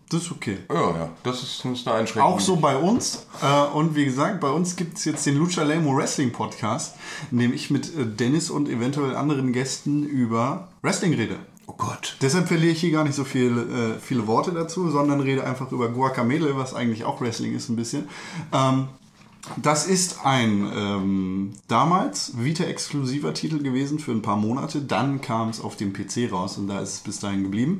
Das ist okay. Ja, ja. Das ist, das ist eine Einschränkung. Auch so bei uns. Äh, und wie gesagt, bei uns gibt es jetzt den Lucha Lemo Wrestling Podcast, in dem ich mit äh, Dennis und eventuell anderen Gästen über Wrestling rede. Oh Gott. Deshalb verliere ich hier gar nicht so viel, äh, viele Worte dazu, sondern rede einfach über Guacamele, was eigentlich auch Wrestling ist ein bisschen. Ähm, das ist ein ähm, damals Vita-exklusiver Titel gewesen für ein paar Monate. Dann kam es auf dem PC raus und da ist es bis dahin geblieben.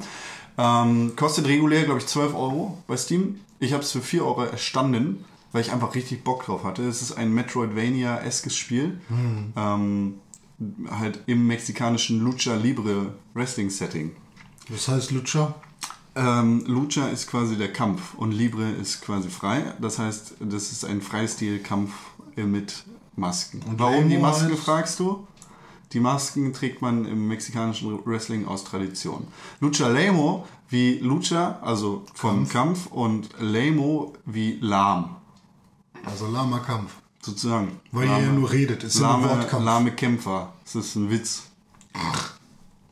Ähm, kostet regulär, glaube ich, 12 Euro bei Steam. Ich habe es für 4 Euro erstanden, weil ich einfach richtig Bock drauf hatte. Es ist ein Metroidvania-eskes Spiel. Ähm, halt im mexikanischen Lucha Libre Wrestling Setting. Was heißt Lutscher? Ähm, Lucha ist quasi der Kampf und Libre ist quasi frei. Das heißt, das ist ein Freistil-Kampf mit Masken. Und Warum die Masken, heißt- fragst du? Die Masken trägt man im mexikanischen Wrestling aus Tradition. Lucha Lemo wie Lucha, also vom Kampf, und Lemo wie lahm, Also lahmer Kampf. Sozusagen. Weil ihr ja nur redet. Ist ja ein lahme, Wortkampf. lahme Kämpfer. Das ist ein Witz.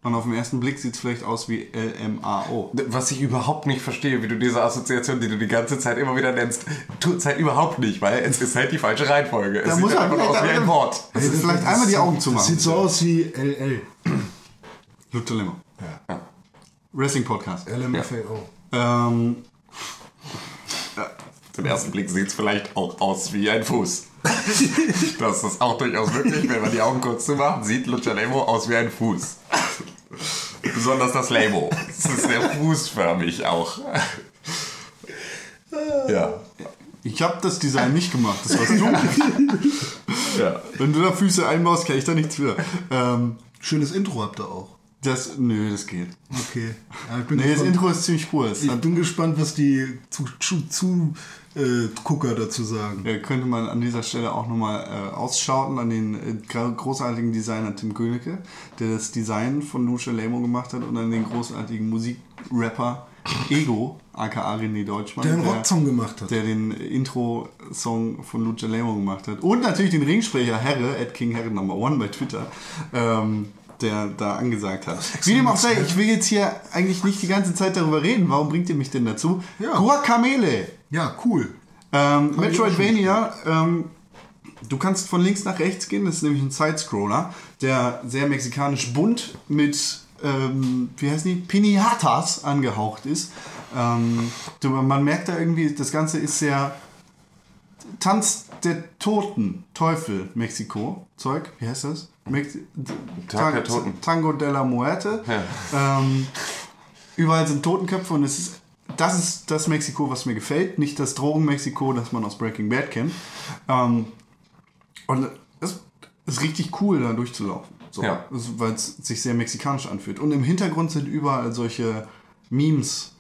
Und auf den ersten Blick sieht es vielleicht aus wie LMAO. Was ich überhaupt nicht verstehe, wie du diese Assoziation, die du die ganze Zeit immer wieder nennst, tut halt überhaupt nicht, weil es ist halt die falsche Reihenfolge. Da es muss sieht er einfach aus wie ein Wort. Das ist vielleicht einmal die Augen zu Das machen. sieht so aus wie LL. Lucha Lemo. Wrestling Podcast. LMFAO. Ähm, Zum ersten Blick sieht es vielleicht auch aus wie ein Fuß. das ist auch durchaus möglich, wenn man die Augen kurz zumacht, sieht Lucha Lemo aus wie ein Fuß. Besonders das Lemo. Es ist sehr fußförmig auch. ja. ich habe das Design nicht gemacht, das warst du. ja. Wenn du da Füße einbaust, kann ich da nichts für. Ähm, Schönes Intro habt ihr auch. das, nö, das geht. Okay. Ja, ich bin Nee, das gespannt, Intro ist ziemlich cool. Ich hat, bin gespannt, was die zu, zu, zu äh, Gucker dazu sagen. äh, könnte man an dieser Stelle auch nochmal äh, ausschauten an den äh, großartigen Designer Tim Königke, der das Design von Lucha Lemo gemacht hat und an den großartigen Musikrapper Ego, aka René Deutschmann. Der einen Rocksong gemacht hat. der den Intro-Song von Lucha Lemo gemacht hat. Und natürlich den Ringsprecher Herre, at King Herre Number One bei Twitter, ähm, der da angesagt hat. Wie dem auch sei, ich will jetzt hier eigentlich nicht die ganze Zeit darüber reden. Warum bringt ihr mich denn dazu? Ja. Guacamele. Ja, cool. Ähm, Metroidvania, ähm, du kannst von links nach rechts gehen, das ist nämlich ein Sidescroller, der sehr mexikanisch bunt mit, ähm, wie heißen die, Pinatas angehaucht ist. Ähm, du, man merkt da irgendwie, das Ganze ist sehr Tanz der Toten, Teufel, Mexiko, Zeug, wie heißt das? Mex Tag der Toten. Tango de la Muerte. Ja. Ähm, überall sind Totenköpfe und es ist, das ist das Mexiko, was mir gefällt, nicht das Drogen-Mexiko, das man aus Breaking Bad kennt. Ähm, und es ist richtig cool, da durchzulaufen. So, Ja. Weil es sich sehr mexikanisch anfühlt. Und im Hintergrund sind überall solche Memes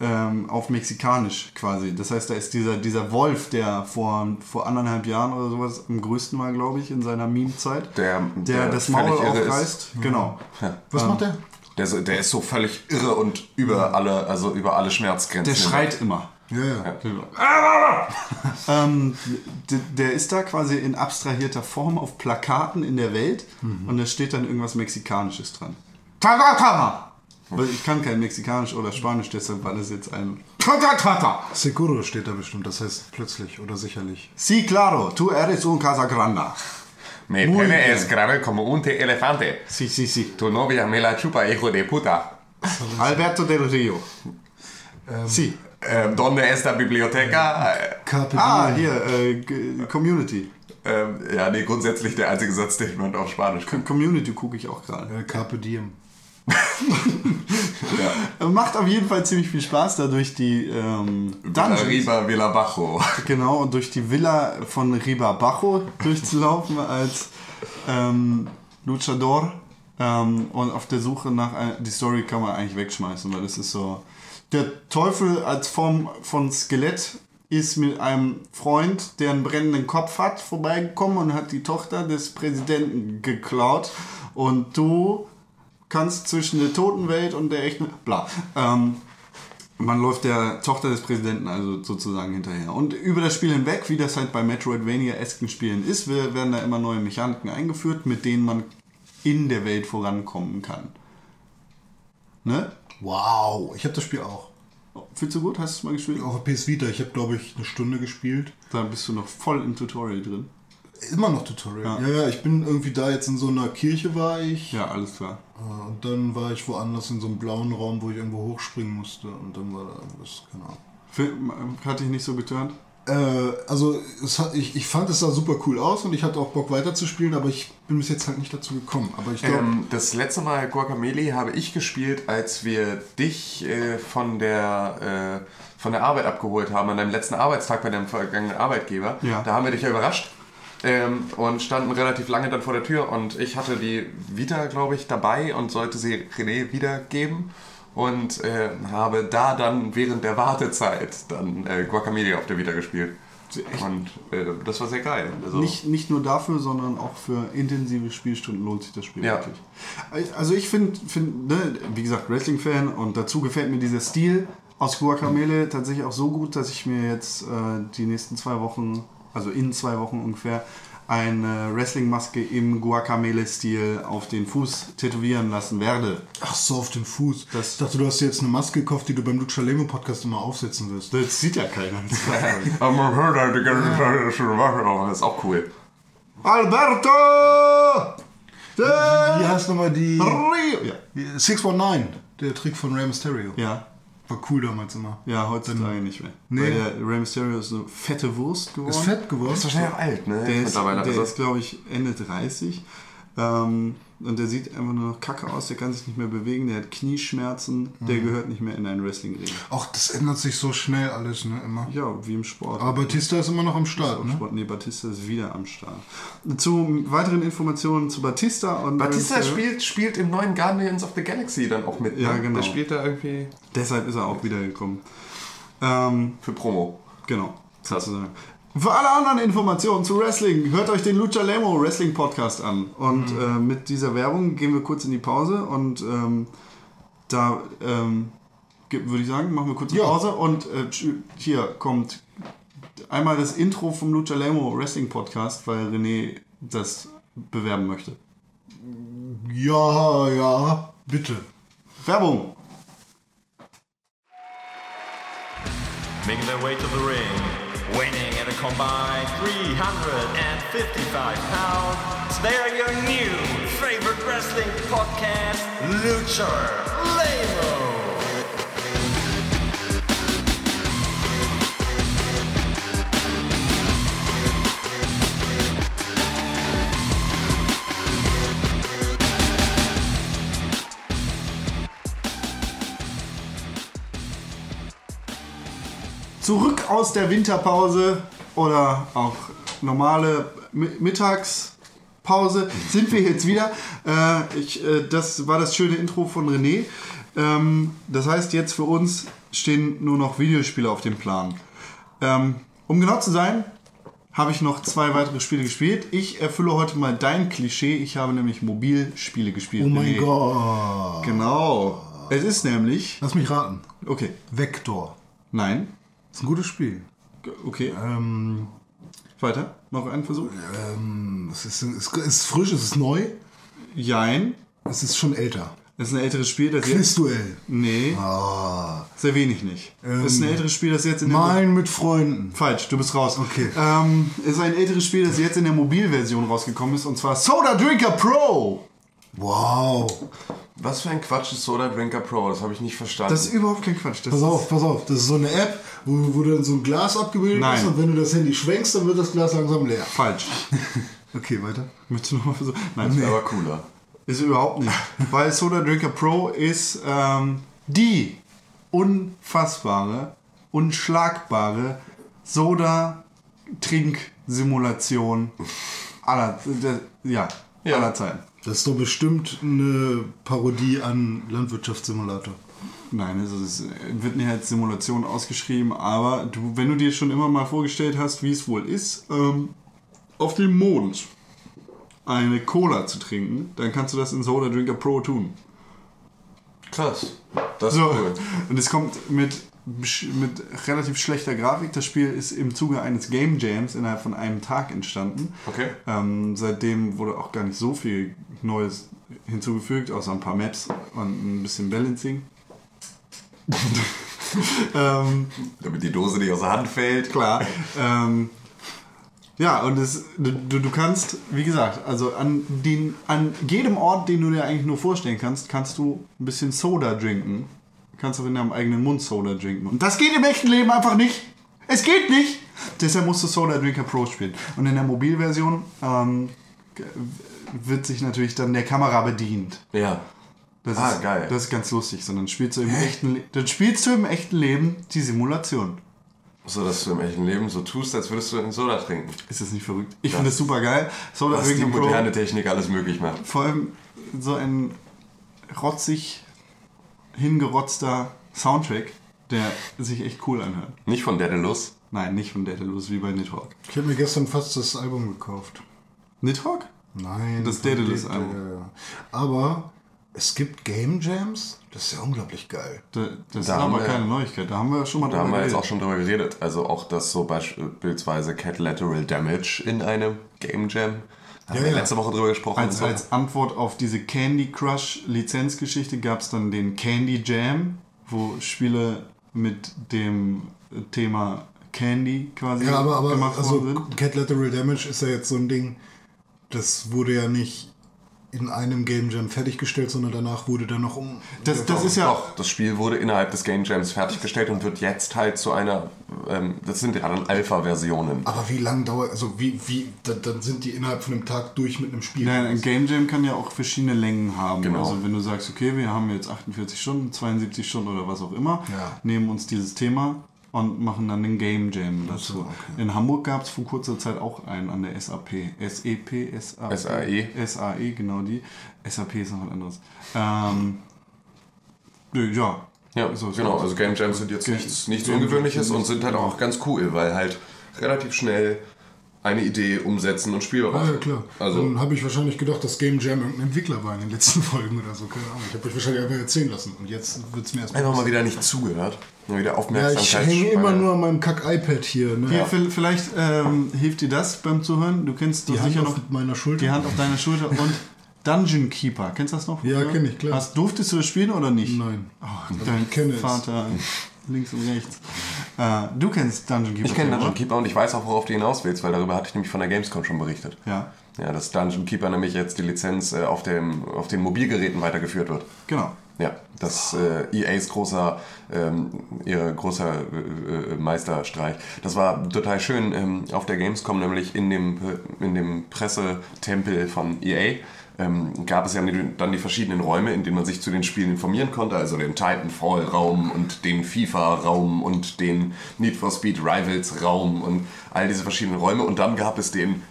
ähm, auf Mexikanisch quasi. Das heißt, da ist dieser, dieser Wolf, der vor, vor anderthalb Jahren oder sowas am größten war, glaube ich, in seiner Meme-Zeit. Der- der, der das Maul irre ist. aufreißt. Genau. Was macht der? Der, der ist so völlig irre und über alle, also über alle Schmerzgrenzen. Der schreit immer. Ja, ja. Ähm, d- der ist da quasi in abstrahierter Form auf Plakaten in der Welt und da steht dann irgendwas Mexikanisches dran. Taratata! Weil ich kann kein Mexikanisch oder Spanisch, deshalb war das jetzt ein Taratata! Seguro steht da bestimmt. Das heißt plötzlich oder sicherlich. Sí, claro, tú eres un Casagranda. Mi Muy pene bien. es grave como un te elefante. Sí, sí, sí. Tu novia me la chupa, hijo de puta. Alberto del Rio. Sí. Ähm, donde está biblioteca? Äh, Carpe Ah, hier, äh, Community. ähm, ja, nee, grundsätzlich der einzige Satz, den man auf Spanisch kann. Community gucke ich auch gerade. Äh, Carpe Diem. Macht auf jeden Fall ziemlich viel Spaß, da durch die ähm, Dungeons. Riba Villa Bajo. Genau, und durch die Villa von Riba Bajo durchzulaufen als ähm, Luchador. Ähm, und auf der Suche nach die Story kann man eigentlich wegschmeißen, weil das ist so. Der Teufel als Form von Skelett ist mit einem Freund, der einen brennenden Kopf hat, vorbeigekommen und hat die Tochter des Präsidenten geklaut. Und du kannst zwischen der Totenwelt und der echten. Bla. Ähm, man läuft der Tochter des Präsidenten also sozusagen hinterher. Und über das Spiel hinweg, wie das halt bei Metroidvania-esken Spielen ist, werden da immer neue Mechaniken eingeführt, mit denen man in der Welt vorankommen kann. Ne? Wow. Ich habe das Spiel auch. Findest du gut? Hast du es mal gespielt? Auf PS Vita. Ich habe, glaube ich, eine Stunde gespielt. Da bist du noch voll im Tutorial drin. Immer noch Tutorial. Ja. ja, ich bin irgendwie da jetzt in so einer Kirche war ich. Ja, alles klar. Äh, Und dann war ich woanders in so einem blauen Raum, wo ich irgendwo hochspringen musste. Und dann war da irgendwas, keine Ahnung. Film, hat dich nicht so geturnt? Äh, also hat, ich, ich fand es sah super cool aus und ich hatte auch Bock weiterzuspielen, aber ich bin bis jetzt halt nicht dazu gekommen. Aber ich glaube, Ähm, das letzte Mal Guacamole habe ich gespielt, als wir dich äh, von, der, äh, von der Arbeit abgeholt haben, an deinem letzten Arbeitstag bei deinem vergangenen Arbeitgeber. Ja. Da haben wir dich ja überrascht ähm, und standen relativ lange dann vor der Tür und ich hatte die Vita, glaube ich, dabei und sollte sie René wiedergeben. Und äh, habe da dann während der Wartezeit dann äh, Guacamole auf der Vita gespielt. Und äh, das war sehr geil. Also, Nicht, nicht nur dafür, sondern auch für intensive Spielstunden lohnt sich das Spiel Ja. wirklich. Also ich finde, find, ne, wie gesagt, Wrestling-Fan und dazu gefällt mir dieser Stil aus Guacamole tatsächlich auch so gut, dass ich mir jetzt äh, die nächsten zwei Wochen, also in zwei Wochen ungefähr, eine Wrestling-Maske im Guacamole-Stil auf den Fuß tätowieren lassen werde. ach so, auf den Fuß. Das- ich dachte, du hast dir jetzt eine Maske gekauft, die du beim Lucha Lemo Podcast immer aufsetzen wirst. Das sieht ja keiner. aber man hört halt die ganze Zeit das ist auch cool. Alberto! Wie heißt nochmal die Rio! Ja. 619, der Trick von Rey Mysterio. ja. War cool damals immer. Ja, heutzutage nicht mehr. Nee. Weil der Rey Mysterio ist eine fette Wurst geworden. Ist fett geworden. Ist wahrscheinlich auch alt, ne? Der ist, Mittlerweile. der ist glaube ich, Ende 30. Ähm, und der sieht einfach nur noch kacke aus, der kann sich nicht mehr bewegen, der hat Knieschmerzen, Mhm. der gehört nicht mehr in einen Wrestling-Ring. Auch das ändert sich so schnell alles, ne? Immer. Ja, wie im Sport. Aber Batista ist immer noch am Start, ne? Sport. Nee, Batista ist wieder am Start. Zu weiteren Informationen zu Batista und Batista spielt, spielt im neuen Guardians of the Galaxy dann auch mit. Ne? Ja, genau. Der spielt da irgendwie Deshalb ist er auch wiedergekommen. Ähm, für Promo. Genau, sozusagen. Für alle anderen Informationen zu Wrestling, hört euch den Lucha Lemo Wrestling Podcast an. Und Mhm. äh, mit dieser Werbung gehen wir kurz in die Pause und ähm, da ähm, würde ich sagen, machen wir kurz eine Ja. Pause und äh, hier kommt einmal das Intro vom Lucha Lemo Wrestling Podcast, weil René das bewerben möchte. Ja, ja, bitte. Werbung! Making their way to the ring, winning at a combined 355 pounds, they are your new favorite wrestling podcast, Lucha Lemo. Zurück aus der Winterpause oder auch normale Mi- Mittagspause sind wir jetzt wieder. Äh, ich, äh, das war das schöne Intro von René. Ähm, das heißt, jetzt für uns stehen nur noch Videospiele auf dem Plan. Ähm, um genau zu sein, habe ich noch zwei weitere Spiele gespielt. Ich erfülle heute mal dein Klischee. Ich habe nämlich Mobilspiele gespielt. Oh mein René. Gott. Genau. Es ist nämlich. Lass mich raten. Okay. Vector. Nein. Ist ein gutes Spiel. Okay. Ähm, Weiter. Noch einen Versuch. ähm, es ist, es ist frisch, es ist neu, Jein. es ist schon älter. Das ist ein älteres Spiel, das jetzt. Quizduell. Nee, Ah, sehr wenig nicht. das ist ein älteres Spiel, das jetzt in der. Malen mit Freunden. Falsch, du bist raus. Okay. Ähm, ist ein älteres Spiel, das jetzt in der Mobilversion rausgekommen ist, und zwar Soda Drinker Pro. Wow. Was für ein Quatsch ist Soda Drinker Pro? Das habe ich nicht verstanden. Das ist überhaupt kein Quatsch. Das Pass ist- auf, pass auf. Das ist so eine App, wo, wo dann so ein Glas abgebildet Nein. ist und wenn du das Handy schwenkst, dann wird das Glas langsam leer. Falsch. Okay, weiter. Möchtest du nochmal versuchen? Nein, ist aber cooler. ist überhaupt nicht. Weil Soda Drinker Pro ist ähm, die unfassbare, unschlagbare Soda-Trink-Simulation aller, ja, Ja. aller Zeiten. Das ist doch bestimmt eine Parodie an Landwirtschaftssimulator. Nein, also es wird nicht als Simulation ausgeschrieben, aber du, wenn du dir schon immer mal vorgestellt hast, wie es wohl ist, ähm, auf dem Mond eine Cola zu trinken, dann kannst du das in Soda Drinker Pro tun. Krass. Das ist So, cool. und es kommt mit, mit relativ schlechter Grafik. Das Spiel ist im Zuge eines Game Jams innerhalb von einem Tag entstanden. Okay. Ähm, seitdem wurde auch gar nicht so viel Neues hinzugefügt, außer ein paar Maps und ein bisschen Balancing. ähm, Damit die Dose nicht aus der Hand fällt. klar. Ähm, Ja, und es, du, du kannst, wie gesagt, also an, den, an jedem Ort, den du dir eigentlich nur vorstellen kannst, kannst du ein bisschen Soda trinken. Du kannst auch in deinem eigenen Mund Soda trinken. Und das geht im echten Leben einfach nicht. Es geht nicht. Deshalb musst du Soda Drinker Pro spielen. Und in der Mobilversion ähm, wird sich natürlich dann der Kamera bedient. Ja. Das Ah, ist, geil. Das ist ganz lustig. Sondern spielst du im echten, Le- dann spielst du im echten Leben die Simulation. So, dass du im echten Leben so tust, als würdest du einen Soda trinken. Ist das nicht verrückt? Ich finde das super geil. Soda Was die Drinker Pro. moderne Technik alles möglich macht. Vor allem so ein rotzig hingerotzter Soundtrack, der sich echt cool anhört. Nicht von Daedalus. Nein, nicht von Daedalus wie bei Nidhogg. Ich habe mir gestern fast das Album gekauft. Nidhogg? Nein. Das Daedalus-Album. Ja, ja. Aber es gibt Game Jams. Das ist ja unglaublich geil. Da, das Da ist haben aber wir- keine Neuigkeit. Da haben wir schon mal Da haben wir jetzt geredet. auch schon drüber geredet. Also auch, dass so beispielsweise Cat Lateral Damage in einem Game Jam. Haben Ja, wir ja. letzte Woche drüber gesprochen. Als, so. als Antwort auf diese Candy Crush Lizenzgeschichte gab es dann den Candy Jam, wo Spiele mit dem Thema Candy quasi Ja, aber, aber gemacht also worden sind. Cat Lateral Damage ist ja jetzt so ein Ding, das wurde ja nicht in einem Game Jam fertiggestellt, sondern danach wurde dann noch um. Das, das ist ja Doch, das Spiel wurde innerhalb des Game Jams fertiggestellt und wird jetzt halt zu einer, ähm, das sind ja dann Alpha-Versionen. aber wie lang dauert, also wie, wie, dann, dann sind die innerhalb von einem Tag durch mit einem Spiel. Nein, ein Game Jam kann ja auch verschiedene Längen haben. Genau. Also wenn du sagst, okay, wir haben jetzt 48 Stunden, 72 Stunden oder was auch immer, Ja. nehmen uns dieses Thema und machen dann den Game Jam dazu. okay. In Hamburg gab es vor kurzer Zeit auch einen an der SAP. SEP, SAP. SAE. SAE, genau die. SAP ist noch was anderes. Ähm, nö, ja. Ja, So genau. Also Game Jams sind jetzt Game- nichts, nichts Game- Ungewöhnliches und sind halt auch ganz cool, weil halt relativ schnell eine Idee umsetzen und spielbar Ah, ja, klar. Also, dann habe ich wahrscheinlich gedacht, dass Game Jam irgendein Entwickler war in den letzten Folgen oder so. Keine Ahnung. Ich habe euch wahrscheinlich einfach erzählen lassen. Und jetzt wird es mir erstmal. einfach mal wieder nicht zugehört. Mal wieder Ja, ich Aufmerksamkeit. hänge immer nur an meinem Kack-iPad hier. Ne? Hier, vi- Vielleicht ähm, hilft dir das beim Zuhören. Du kennst Die doch Hand sicher auf noch meiner Schulter. die Hand auf deiner Schulter und Dungeon Keeper. Kennst du das noch? Ja, früher? kenn ich, klar. Hast, durftest du das spielen oder nicht? Nein. Oh, dein ich kenne es. Vater links und rechts. Äh, du kennst Dungeon Keeper. Ich kenne? Dungeon Keeper und ich weiß auch, worauf du hinaus willst, weil darüber hatte ich nämlich von der Gamescom schon berichtet. Ja, Ja, dass Dungeon Keeper nämlich jetzt die Lizenz äh, auf, dem, auf den Mobilgeräten weitergeführt wird. genau. Ja, das äh, EAs großer, ähm, ihr großer äh, äh, Meisterstreich. Das war total schön ähm, auf der Gamescom, nämlich in dem, äh, in dem Pressetempel von EA. Ähm, gab es ja dann die verschiedenen Räume, in denen man sich zu den Spielen informieren konnte, also den Titanfall-Raum und den FIFA-Raum und den Need for Speed Rivals-Raum und all diese verschiedenen Räume. Und dann gab es den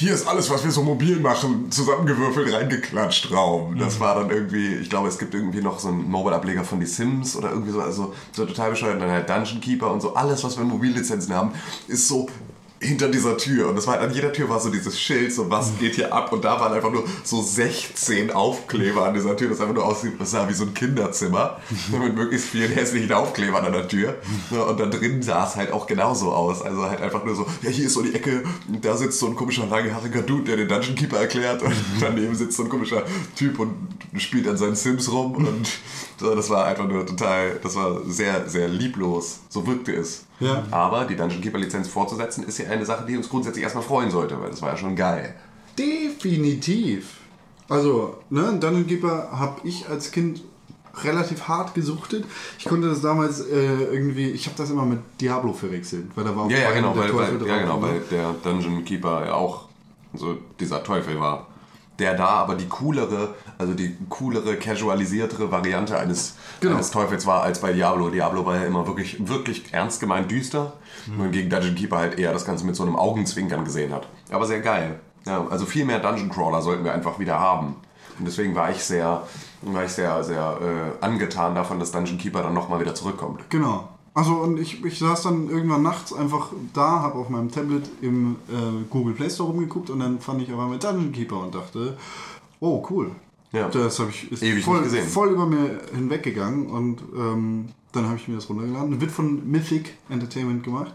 hier ist alles, was wir so mobil machen, zusammengewürfelt, reingeklatscht Raum. Das war dann irgendwie, ich glaube, es gibt irgendwie noch so einen Mobile-Ableger von The Sims oder irgendwie so, also so total bescheuert. Und dann halt Dungeon Keeper und so, alles, was wir in Mobillizenzen haben, ist so hinter dieser Tür. Und das war halt, an jeder Tür war so dieses Schild, so was geht hier ab. Und da waren einfach nur so 16 Aufkleber an dieser Tür, das einfach nur aussieht, das sah wie so ein Kinderzimmer. mit möglichst vielen hässlichen Aufklebern an der Tür. Und da drin sah es halt auch genauso aus. Also halt einfach nur so, ja, hier ist so die Ecke, und da sitzt so ein komischer langhaariger Dude, der den Dungeon Keeper erklärt. Und daneben sitzt so ein komischer Typ und spielt an seinen Sims rum. Und das war einfach nur total, das war sehr, sehr lieblos. So wirkte es. Ja. Aber die Dungeon Keeper Lizenz fortzusetzen, ist ja eine Sache, die uns grundsätzlich erstmal freuen sollte, weil das war ja schon geil. Definitiv. Also, ne, Dungeon Keeper habe ich als Kind relativ hart gesuchtet. Ich konnte das damals äh, irgendwie, ich habe das immer mit Diablo verwechselt, weil da war auch Ja, ja, genau, der weil, Teufel weil, ja, genau, ne? weil der Dungeon Keeper ja auch so dieser Teufel war. Der da aber die coolere, also die coolere, casualisiertere Variante eines, Genau. eines Teufels war als bei Diablo. Diablo war ja immer wirklich, wirklich ernst gemeint düster, Mhm. wohingegen Dungeon Keeper halt eher das Ganze mit so einem Augenzwinkern gesehen hat. Aber sehr geil. Ja, also viel mehr Dungeon Crawler sollten wir einfach wieder haben. Und deswegen war ich sehr, war ich sehr, sehr äh, angetan davon, dass Dungeon Keeper dann nochmal wieder zurückkommt. Genau. Also und ich, ich saß dann irgendwann nachts einfach da, habe auf meinem Tablet im äh, Google Play Store rumgeguckt und dann fand ich aber mit Dungeon Keeper und dachte, oh cool. Ja. Das habe ich ist Ewig voll, gesehen. voll über mir hinweggegangen und ähm, dann habe ich mir das runtergeladen. Wird von Mythic Entertainment gemacht.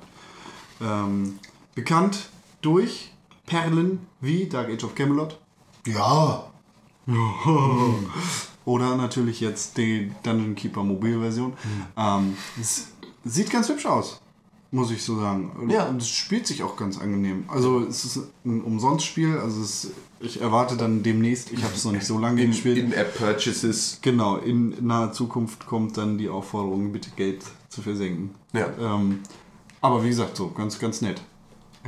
Ähm, bekannt durch Perlen wie Dark Age of Camelot Ja. oder natürlich jetzt die Dungeon Keeper Mobilversion. Ähm, es sieht ganz hübsch aus. muss ich so sagen. Ja. und es spielt sich auch ganz angenehm. Also es ist ein Umsonstspiel, also es, ich erwarte dann demnächst, ich habe es noch nicht so lange gespielt. In-App-Purchases. genau, in naher Zukunft kommt dann die Aufforderung, bitte Geld zu versenken. Ja. Ähm, aber wie gesagt, so, ganz, ganz nett.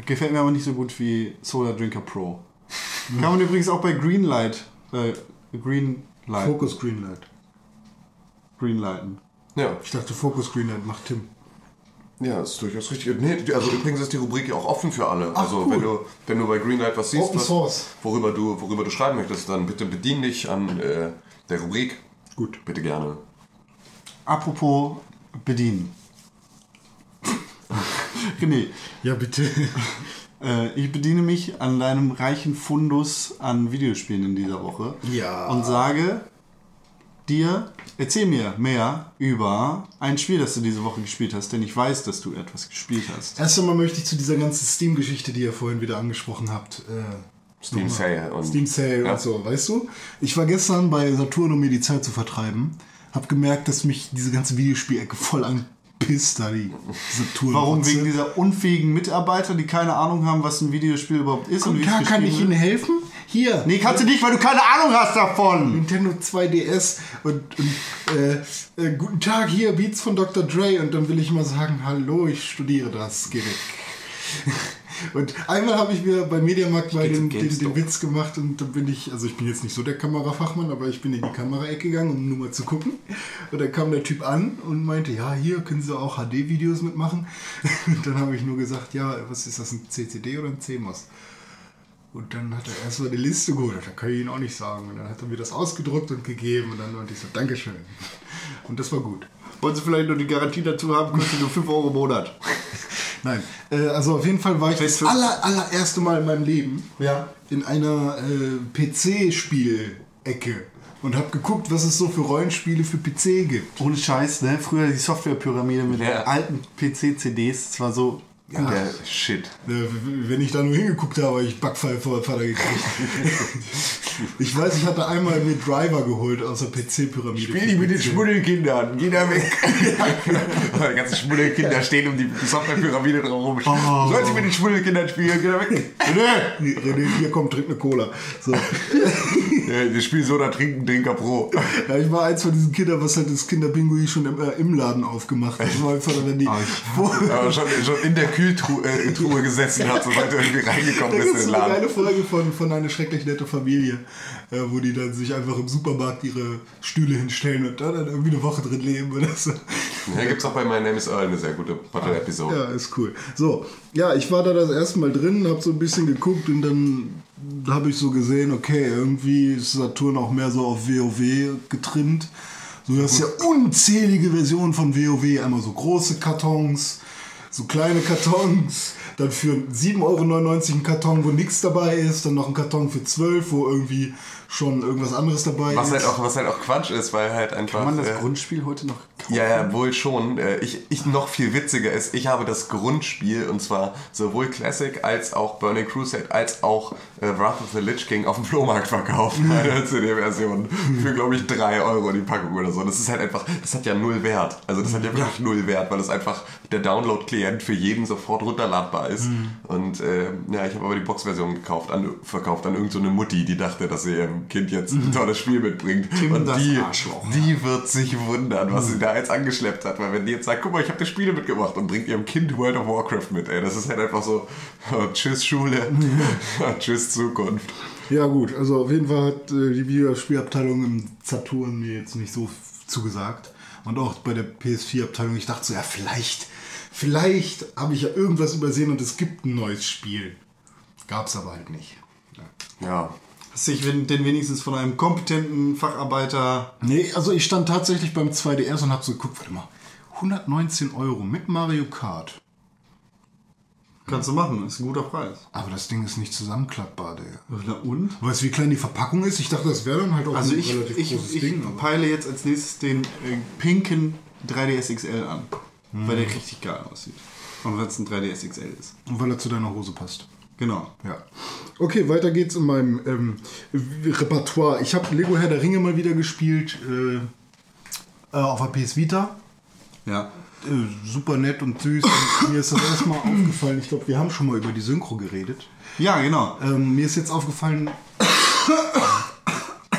Gefällt mir aber nicht so gut wie Soda Drinker Pro. Kann man übrigens auch bei Greenlight, äh, Greenlight, Focus Greenlight. Greenlighten. Ja. Ich dachte, Focus Greenlight macht Tim. Ja, ist durchaus richtig. Nee, also übrigens ist die Rubrik ja auch offen für alle. also cool. wenn du wenn du bei Greenlight was siehst, was, Source. worüber du worüber du schreiben möchtest, dann bitte bedien dich an äh, der Rubrik. Gut. Bitte gerne. Apropos bedienen. René, Ja, bitte. äh, ich bediene mich an deinem reichen Fundus an Videospielen in dieser Woche. Ja. Und sage dir, erzähl mir mehr über ein Spiel, das du diese Woche gespielt hast, denn ich weiß, dass du etwas gespielt hast. Erst einmal möchte ich zu dieser ganzen Steam-Geschichte, die ihr vorhin wieder angesprochen habt, äh, Steam Sale und Steam Sale Ja. und so, weißt du? Ich war gestern bei Saturn, um mir die Zeit zu vertreiben. Hab gemerkt, dass mich diese ganze Videospielecke voll anpisst, da die Saturn. Warum? Wegen dieser unfähigen Mitarbeiter, die keine Ahnung haben, was ein Videospiel überhaupt ist und, Und wie kann, es kann ich Ihnen helfen? Hier. Nee, kannst du nicht, weil du keine Ahnung hast davon. Nintendo 2DS und, und äh, äh, guten Tag, hier Beats von Dr. Dre und dann will ich mal sagen, hallo, ich studiere das, geh weg. Und einmal habe ich mir bei Mediamarkt mal den, den, den. Witz gemacht und dann bin ich, also ich bin jetzt nicht so der Kamerafachmann, aber ich bin in die Kameraecke gegangen, um nur mal zu gucken. Und dann kam der Typ an und meinte, ja, hier können Sie auch HD-Videos mitmachen. Und dann habe ich nur gesagt, ja, was ist das, ein CCD oder ein CMOS? Und dann hat er erstmal die Liste geholt. Da kann ich Ihnen auch nicht sagen. Und dann hat er mir das ausgedruckt und gegeben. Und dann meinte ich so, Dankeschön. Und das war gut. Wollen Sie vielleicht nur die Garantie dazu haben, kostet nur 5 Euro im Monat. Nein, äh, also auf jeden Fall war ich das Fest- aller, allererste Mal in meinem Leben Ja. in einer äh, PC-Spielecke und habe geguckt, was es so für Rollenspiele für PC gibt. Ohne Scheiß, ne? Früher die Softwarepyramide mit Ja. alten PC-CDs. Das war so. Ja, der Shit. Äh, wenn ich da nur hingeguckt habe, habe ich Backpfeil vor Vater gekriegt. ich weiß, ich hatte einmal mir Driver geholt aus der PC-Pyramide. Spiel die mit den Schmuddelkindern. Geh da weg. die ganzen Schmuddelkinder stehen um die Softwarepyramide drum rum. Oh. Soll sie mit den Schmuddelkindern spielen? Geh da weg. René, René, hier kommt, trink eine Cola. So. Ja, wir spielen so, da trinken Drinker pro. Ja, ich war eins von diesen Kindern, was halt das Kinderbingo hier schon im, äh, im Laden aufgemacht hat. Ich war einfach dann die, Aber schon, schon in der Kühltruhe äh, gesessen hat, sobald du irgendwie reingekommen Da bist in den eine Laden. geile Folge von, von einer schrecklich nette Familie, äh, wo die dann sich einfach im Supermarkt ihre Stühle hinstellen und da dann irgendwie eine Woche drin leben oder so. Ja, gibt's auch bei My Name is Earl eine sehr gute Battle-Episode. Ja, ist cool. So, ja, ich war da das erste Mal drin, habe so ein bisschen geguckt und dann habe ich so gesehen, okay, irgendwie ist Saturn auch mehr so auf WoW getrimmt. So, du hast ja unzählige Versionen von WoW, einmal so große Kartons, so kleine Kartons, dann für 7,99 Euro ein Karton, wo nichts dabei ist, dann noch ein Karton für 12, wo irgendwie schon irgendwas anderes dabei Was ist. halt, auch, was halt auch Quatsch ist, weil halt einfach. Kann man das äh, Grundspiel heute noch kaufen? Ja, ja, wohl schon. Äh, Ich, ich noch viel witziger ist, ich habe das Grundspiel und zwar sowohl Classic als auch Burning Crusade als auch äh, Wrath of the Lich King auf dem Flohmarkt verkauft, meine CD-Version. Für glaube ich 3 Euro die Packung oder so. Das ist halt einfach, das hat ja null Wert. Also das hat ja wirklich null Wert, weil es einfach der Download-Klient für jeden sofort runterladbar ist. Und äh, ja, ich habe aber die Box-Version gekauft, an, verkauft an irgendeine so eine Mutti, die dachte, dass sie ihrem Kind jetzt ein tolles Spiel mitbringt. Tim, und das die, die wird sich wundern, was sie da jetzt angeschleppt hat. Weil wenn die jetzt sagt, guck mal, ich habe das Spiel mitgebracht und bringt ihrem Kind World of Warcraft mit, ey, das ist halt einfach so, oh, tschüss Schule, tschüss Zukunft. Ja gut, also auf jeden Fall hat äh, die Videospielabteilung im Saturn mir jetzt nicht so zugesagt. Und auch bei der PS4-Abteilung, ich dachte so, ja vielleicht, vielleicht habe ich ja irgendwas übersehen und es gibt ein neues Spiel. Gab's aber halt nicht. Ja. Ja, Hast dich denn wenigstens von einem kompetenten Facharbeiter. Nee, also ich stand tatsächlich beim 2DS und habe so geguckt, warte mal, 119 Euro mit Mario Kart. Kannst du machen, ist ein guter Preis. Aber das Ding ist nicht zusammenklappbar, der. Na und? Weißt du, wie klein die Verpackung ist? Ich dachte, das wäre dann halt auch Also ein ich, relativ ich, großes ich Ding. aber- peile jetzt als nächstes den äh, pinken 3DS XL an. Weil der richtig geil aussieht. Und weil es ein 3DS XL ist. Und weil er zu deiner Hose passt. Genau. Ja. Okay, weiter geht's in meinem ähm, Repertoire. Ich habe Lego Herr der Ringe mal wieder gespielt äh, äh, auf der PS Vita. Ja. Äh, super nett und süß. Und mir ist das erstmal aufgefallen, ich glaube, wir haben schon mal über die Synchro geredet. Ja, genau. Ähm, mir ist jetzt aufgefallen,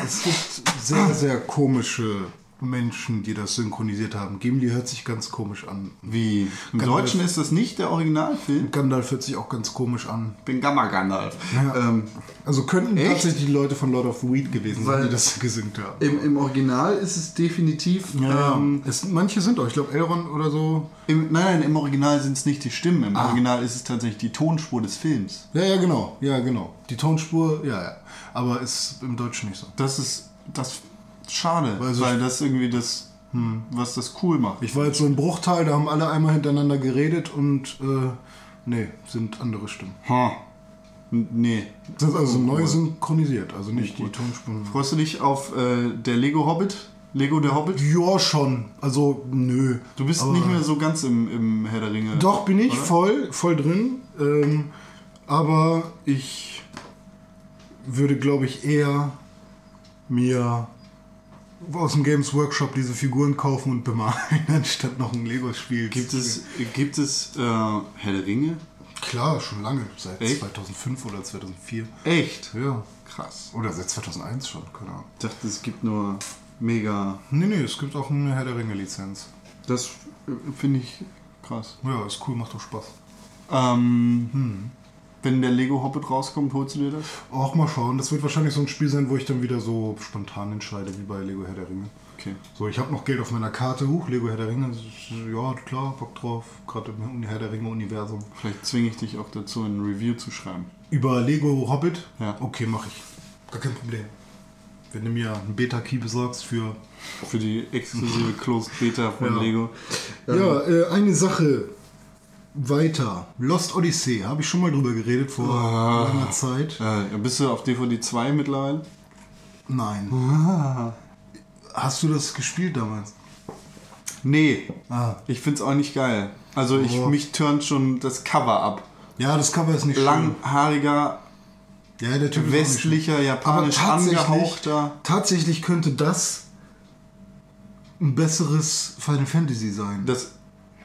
es gibt sehr, sehr komische Menschen, die das synchronisiert haben. Gimli hört sich ganz komisch an. Wie? Im Gandalf- Deutschen ist das nicht der Originalfilm? Gandalf hört sich auch ganz komisch an. bin Gamma Gandalf. Ja. Ähm, Also könnten Echt? tatsächlich die Leute von Lord of Weed gewesen sein, die das gesynkt haben. im, Im Original ist es definitiv. Ähm, es, manche sind auch, ich glaube Elrond oder so. im, nein, nein, im Original sind es nicht die Stimmen. Im Ah. Original ist es tatsächlich die Tonspur des Films. Ja, ja, genau. Ja, genau. Die Tonspur, ja, ja. Aber ist im Deutschen nicht so. Das ist das schade, Weil weil, das irgendwie das, hm, was das cool macht. Ich war jetzt so im Bruchteil, da haben alle einmal hintereinander geredet und äh, nee, sind andere Stimmen. Ha. Nee. Das ist also neu synchronisiert, also nicht die Tonspuren. Freust du dich auf äh, der Lego Hobbit? Lego der Hobbit? Ja, schon. Also, nö. Du bist Aber- nicht mehr so ganz im, im Herr der Ringe. Doch, bin ich oder? voll, voll drin. Ähm, aber ich würde, glaube ich, eher mir aus dem Games Workshop diese Figuren kaufen und bemalen, anstatt noch ein Lego-Spiel. Gibt es, gibt es äh, Herr der Ringe? Klar, schon lange. Seit Echt? 2005 oder 2004. Echt? Ja. Krass. Oder seit 2001 schon, keine Ahnung. Ich dachte, es gibt nur mega. Nee, nee, es gibt auch eine Herr der Ringe-Lizenz. Das äh, finde ich krass. Ja, ist cool, macht doch Spaß. Ähm, Wenn der Lego Hobbit rauskommt, holst du dir das? Auch mal schauen. Das wird wahrscheinlich so ein Spiel sein, wo ich dann wieder so spontan entscheide, wie bei Lego Herr der Ringe. Okay. So, ich habe noch Geld auf meiner Karte. Huch, Lego Herr der Ringe. Ja, klar, Bock drauf. Gerade im Herr der Ringe-Universum. Vielleicht zwinge ich dich auch dazu, ein Review zu schreiben. Über Lego Hobbit? Ja. Okay, mache ich. Gar kein Problem. Wenn du mir einen Beta-Key besorgst für... Für die exklusive Closed Beta von Ja. Lego. Ja, äh, eine Sache weiter. Lost Odyssey, habe ich schon mal drüber geredet vor langer Zeit. Äh, bist du auf DVD 2 mittlerweile? Nein. Hast du das gespielt damals? Nee. Ah. Ich find's auch nicht geil. Also ich, Oh. mich turnt schon das Cover ab. Ja, das Cover ist nicht Langhaariger, schön. Ja, der Typ westlicher, japanisch angehauchter. tatsächlich könnte das ein besseres Final Fantasy sein. Das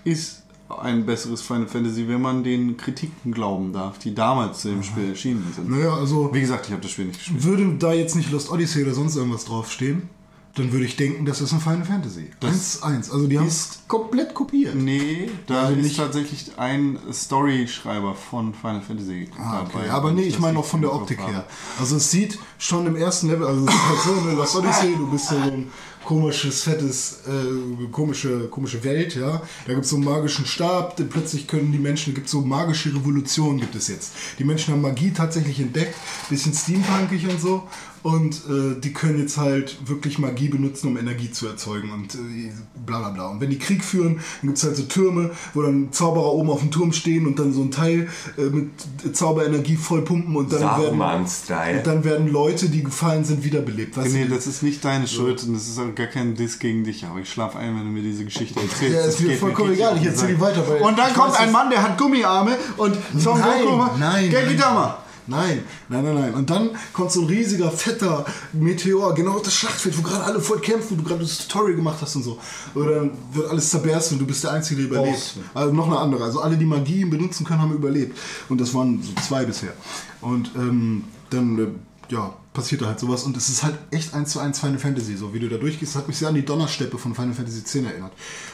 ist ein besseres Final Fantasy, wenn man den Kritiken glauben darf, die damals zu dem Spiel erschienen sind. naja, also Wie gesagt, ich habe das Spiel nicht gespielt. würde da jetzt nicht Lost Odyssey oder sonst irgendwas draufstehen, dann würde ich denken, das ist ein Final Fantasy. 1-1. Also die haben es komplett kopiert. Nee, da Also ist nicht- tatsächlich ein Story-Schreiber von Final Fantasy Ah, okay. dabei. Aber nee, ich Das meine auch von der Optik her. Also es sieht schon im ersten Level, also es ist halt so eine Lost Odyssey, du bist so ein komisches, fettes, äh, komische, komische Welt, ja. Da gibt es so einen magischen Stab, dann plötzlich können die Menschen, gibt so magische Revolutionen gibt es jetzt. Die Menschen haben Magie tatsächlich entdeckt, bisschen steampunkig und so. Und äh, die können jetzt halt wirklich Magie benutzen, um Energie zu erzeugen und äh, bla bla bla. Und wenn die Krieg führen, dann gibt es halt so Türme, wo dann Zauberer oben auf dem Turm stehen und dann so ein Teil äh, mit Zauberenergie voll pumpen und dann werden, und dann werden Leute, die gefallen sind, wiederbelebt. Weißt Nee, du? das ist nicht deine Schuld und das ist auch gar kein Diss gegen dich, aber ich schlafe ein, wenn du mir diese Geschichte erzählst. Ja, ist Das mir vollkommen egal, ich den erzähl Sack. die weiter, weil Und dann kommt weiß ein Mann, der hat Gummiarme und Son Nein, Goku, nein, Gekidama. Nein, nein, nein, nein. Und dann kommt so ein riesiger, fetter Meteor, genau auf das Schlachtfeld, wo gerade alle voll kämpfen, wo du gerade das Tutorial gemacht hast und so. Oder dann wird alles zerbersten und du bist der Einzige, der überlebt. Boss. Also noch eine andere. Also alle, die Magie benutzen können, haben überlebt. Und das waren so zwei bisher. Und ähm, dann, äh, ja, passiert da halt sowas. Und es ist halt echt eins zu eins Final Fantasy. So wie du da durchgehst, hat mich sehr an die Donnersteppe von Final Fantasy X erinnert.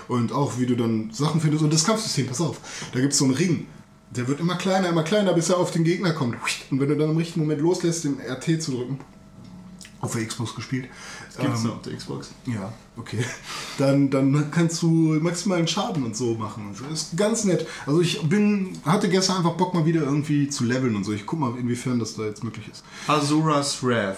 Und auch wie du dann Sachen findest. Und das Kampfsystem, pass auf, da gibt es so einen Ring. Der wird immer kleiner, immer kleiner, bis er auf den Gegner kommt. Und wenn du dann im richtigen Moment loslässt, den RT zu drücken, auf der Xbox gespielt, Gibt's ähm, auf der Xbox? ja, okay. Dann, dann kannst du maximalen Schaden und so machen. Das ist ganz nett. Also ich bin, hatte gestern einfach Bock mal wieder irgendwie zu leveln und so. Ich guck mal, inwiefern das da jetzt möglich ist. Azura's Wrath.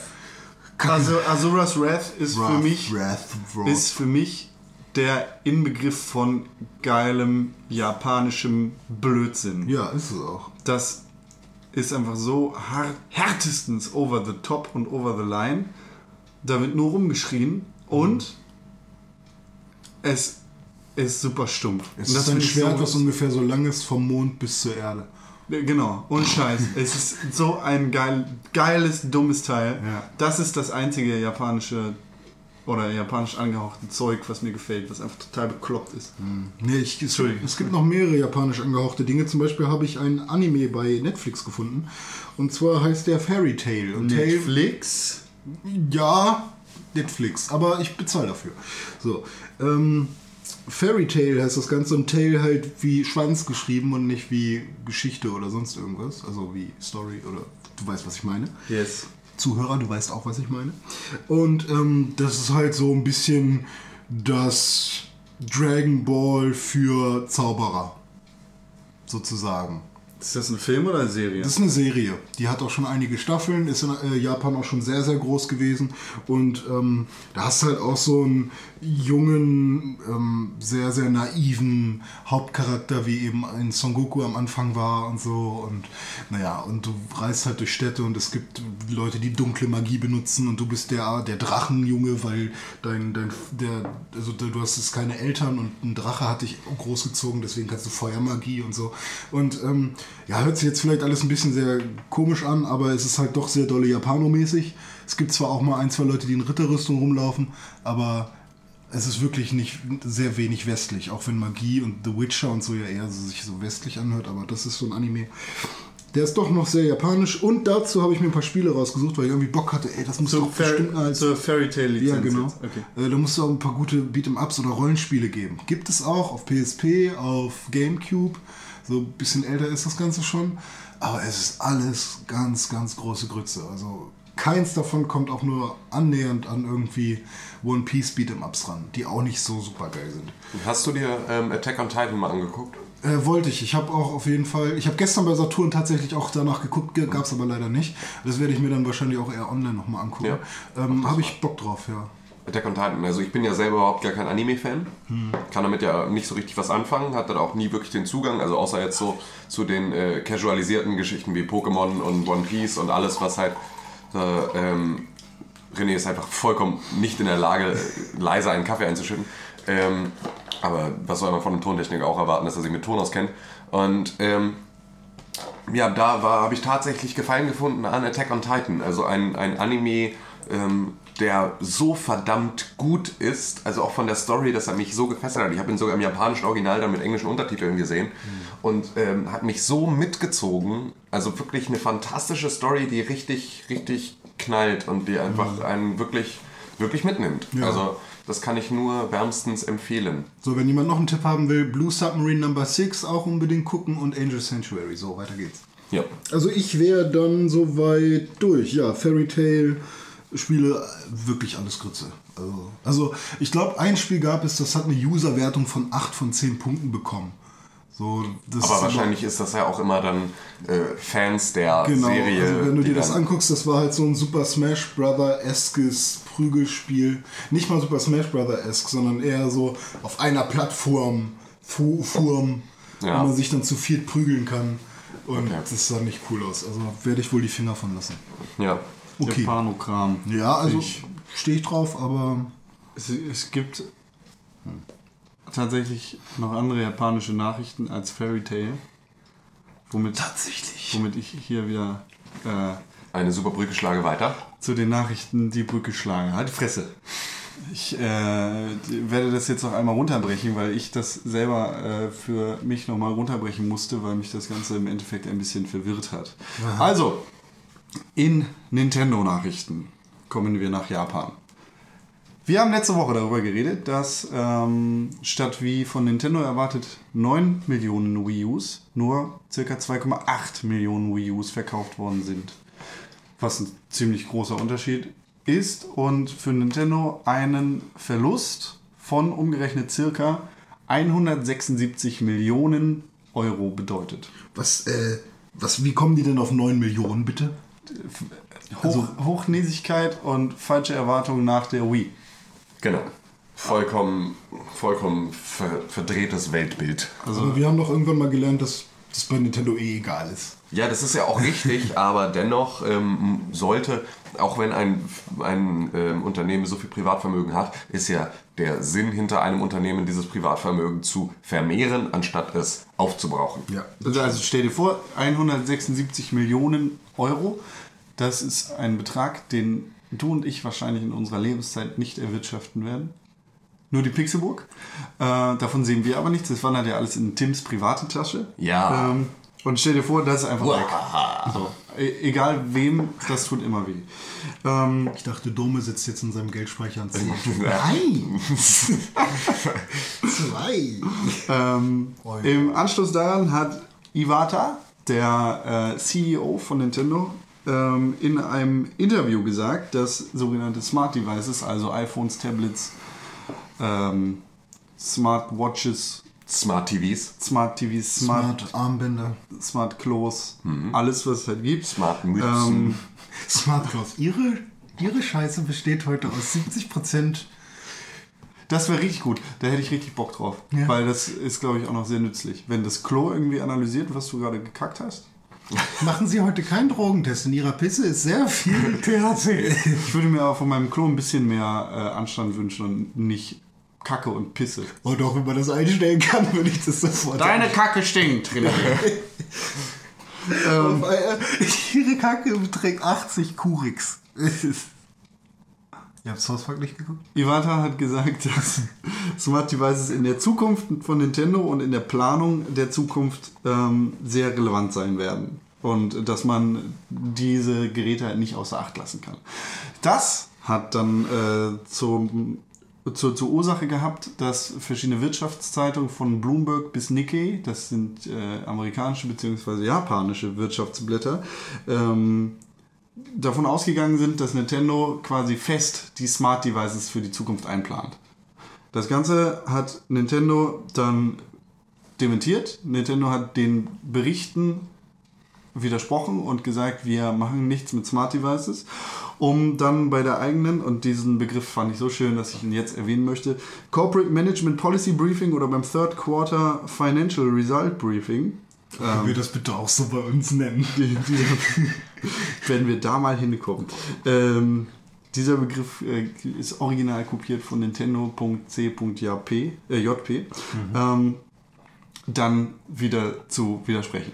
Also Azura's Wrath ist für Wrath, mich Wrath, Wrath. ist für mich der Inbegriff von geilem japanischem Blödsinn. Ja, ist es auch. Das ist einfach so hart, härtestens over the top und over the line. Da wird nur rumgeschrien und es ist super stumpf. Es und ist ein Schwert, so, was ungefähr so lang ist vom Mond bis zur Erde. Genau, und Scheiß. es ist so ein geil, geiles, dummes Teil. Ja. Das ist das einzige japanische oder japanisch angehauchten Zeug, was mir gefällt, was einfach total bekloppt ist. Nee, ich, es, es gibt noch mehrere japanisch angehauchte Dinge. Zum Beispiel habe ich ein Anime bei Netflix gefunden. Und zwar heißt der Fairy Tail. Und Netflix? ja, Netflix, aber ich bezahle dafür. So, ähm, Fairy Tail heißt das Ganze und Tail halt wie Schwanz geschrieben und nicht wie Geschichte oder sonst irgendwas. Also wie Story oder du weißt, was ich meine. Yes. Zuhörer, du weißt auch, was ich meine. Und ähm, das ist halt so ein bisschen das Dragon Ball für Zauberer. Sozusagen. Ist das ein Film oder eine Serie? Das ist eine Serie. Die hat auch schon einige Staffeln, ist in äh, Japan auch schon sehr, sehr groß gewesen. Und ähm, da hast du halt auch so einen jungen, ähm, sehr, sehr naiven Hauptcharakter, wie eben ein Son Goku am Anfang war und so. Und naja, und du reist halt durch Städte und es gibt Leute, die dunkle Magie benutzen und du bist der, der Drachenjunge, weil dein, dein, der, also du hast keine Eltern und ein Drache hat dich großgezogen, deswegen kannst du Feuermagie und so. Und ähm, ja, hört sich jetzt vielleicht alles ein bisschen sehr komisch an, aber es ist halt doch sehr dolle Japanomäßig. Es gibt zwar auch mal ein, zwei Leute, die in Ritterrüstung rumlaufen, aber es ist wirklich nicht sehr wenig westlich, auch wenn Magie und The Witcher und so ja eher so, sich so westlich anhört, aber das ist so ein Anime. Der ist doch noch sehr japanisch und dazu habe ich mir ein paar Spiele rausgesucht, weil ich irgendwie Bock hatte, ey, das muss So doch Fair, bestimmt als zur Fairy Tail Lizenz. ja, genau. Okay. Äh, da musst du auch ein paar gute Beat'em-Ups oder Rollenspiele geben. Gibt es auch auf PSP, auf Gamecube. So ein bisschen älter ist das Ganze schon. Aber es ist alles ganz, ganz große Grütze. Also keins davon kommt auch nur annähernd an irgendwie One Piece Beat'em-Ups ran, die auch nicht so super geil sind. Hast du dir ähm, Attack on Titan mal angeguckt? Äh, wollte ich. Ich habe auch auf jeden Fall. Ich habe gestern bei Saturn tatsächlich auch danach geguckt, gab es aber leider nicht. Das werde ich mir dann wahrscheinlich auch eher online nochmal angucken. Ja. Ähm, habe ich Bock drauf, ja. Attack on Titan. Also ich bin ja selber überhaupt gar kein Anime-Fan. Hm. Kann damit ja nicht so richtig was anfangen. Hatte da auch nie wirklich den Zugang. Also außer jetzt so zu den äh, casualisierten Geschichten wie Pokémon und One Piece und alles, was halt... Äh, ähm, René ist einfach vollkommen nicht in der Lage, leise einen Kaffee einzuschütten. Ähm, aber was soll man von einem Tontechniker auch erwarten, dass er sich mit Ton auskennt. Und ähm, ja, da habe ich tatsächlich Gefallen gefunden an Attack on Titan. Also ein, ein Anime, ähm, der so verdammt gut ist, also auch von der Story, dass er mich so gefesselt hat. Ich habe ihn sogar im japanischen Original dann mit englischen Untertiteln gesehen und ähm, hat mich so mitgezogen. Also wirklich eine fantastische Story, die richtig, richtig knallt und die einfach einen wirklich, wirklich mitnimmt. Also das kann ich nur wärmstens empfehlen. So, wenn jemand noch einen Tipp haben will, Blue Submarine Number 6 auch unbedingt gucken und Angel Sanctuary. So, weiter geht's. Ja. Also ich wäre dann soweit durch. Ja, Fairy Tail Spiele, wirklich alles Grütze. Also, also ich glaube, ein Spiel gab es, das hat eine User-Wertung von 8 von 10 Punkten bekommen. So, Aber wahrscheinlich ist das ja auch immer dann äh, Fans der Genau, Serie. also wenn du dir das anguckst, das war halt so ein Super Smash Brother-eskes Prügelspiel. Nicht mal Super Smash Brother-esk, sondern eher so auf einer Plattform, Fu Form, Ja. wo man sich dann zu viert prügeln kann. Und Okay. das sah nicht cool aus. Also werde ich wohl die Finger von lassen. Ja. Okay. Japanokram. Ja, also Ich- stehe ich drauf, aber Es, es gibt tatsächlich noch andere japanische Nachrichten als Fairy Tail. Womit, tatsächlich. womit ich hier wieder äh, Eine super Brücke schlage weiter. zu den Nachrichten die Brücke schlage. Halt die Fresse. Ich äh, werde das jetzt noch einmal runterbrechen, weil ich das selber äh, für mich nochmal runterbrechen musste, weil mich das Ganze im Endeffekt ein bisschen verwirrt hat. Also, in Nintendo-Nachrichten kommen wir nach Japan. Wir haben letzte Woche darüber geredet, dass ähm, statt wie von Nintendo erwartet 9 Millionen Wii Us nur ca. 2,8 Millionen Wii Us verkauft worden sind. Was ein ziemlich großer Unterschied ist und für Nintendo einen Verlust von umgerechnet circa 176 Millionen Euro bedeutet. Was, äh, was, wie kommen die denn auf 9 Millionen, bitte? Hoch, Hochnäsigkeit und falsche Erwartungen nach der Wii. Genau. Vollkommen, vollkommen ver verdrehtes Weltbild. Also wir haben doch irgendwann mal gelernt, dass das bei Nintendo eh egal ist. Ja, das ist ja auch richtig, aber dennoch ähm, sollte, auch wenn ein, ein ähm, Unternehmen so viel Privatvermögen hat, ist ja der Sinn hinter einem Unternehmen, dieses Privatvermögen zu vermehren, anstatt es aufzubrauchen. Ja. Also, also stell dir vor, 176 Millionen Euro, das ist ein Betrag, den du und ich wahrscheinlich in unserer Lebenszeit nicht erwirtschaften werden. Nur die Pixelburg. Äh, davon sehen wir aber nichts. Das wandert ja alles in Tims private Tasche. Ja. Ähm, und stell dir vor, das ist einfach weg. So. E egal wem, das tut immer weh. Ähm, Ich dachte, Dome sitzt jetzt in seinem Geldspeicher und zählt. Nein! Zwei. Ähm, Im Anschluss daran hat Iwata, der äh, CEO von Nintendo, ähm, in einem Interview gesagt, dass sogenannte Smart Devices, also iPhones, Tablets, ähm, Smartwatches, Smart TVs, Smart TVs, Smart, Smart Armbänder. Smart Clothes, alles was es halt gibt. Smart Mützen. Ähm, Smart Clothes. Ihre, ihre Scheiße besteht heute aus 70% Das wäre richtig gut. Da hätte ich richtig Bock drauf. Ja. Weil das ist, glaube ich, auch noch sehr nützlich. Wenn das Klo irgendwie analysiert, was du gerade gekackt hast. Machen Sie heute keinen Drogentest. In Ihrer Pisse ist sehr viel THC. Ich würde mir aber von meinem Klo ein bisschen mehr äh, Anstand wünschen und nicht Kacke und Pisse. Und auch wenn man das einstellen kann, würde ich das sofort Kacke stinkt, René. ähm, Ihre Kacke beträgt 80 Kurix. Ihr habt South Park nicht geguckt? Iwata hat gesagt, dass Smart Devices in der Zukunft von Nintendo und in der Planung der Zukunft ähm, sehr relevant sein werden. Und dass man diese Geräte halt nicht außer Acht lassen kann. Das hat dann äh, zum, zur, zur Ursache gehabt, dass verschiedene Wirtschaftszeitungen von Bloomberg bis Nikkei, das sind äh, amerikanische bzw. japanische Wirtschaftsblätter, ähm, davon ausgegangen sind, dass Nintendo quasi fest die Smart Devices für die Zukunft einplant. Das Ganze hat Nintendo dann dementiert. Nintendo hat den Berichten widersprochen und gesagt, wir machen nichts mit Smart Devices, um dann bei der eigenen, und diesen Begriff fand ich so schön, dass ich ihn jetzt erwähnen möchte, Corporate Management Policy Briefing oder beim Third Quarter Financial Result Briefing, Können wir das bitte auch so bei uns nennen? die, die, wenn wir da mal hinkommen. Ähm, dieser Begriff äh, ist original kopiert von Nintendo.c.jp, äh, JP, ähm, dann wieder zu widersprechen.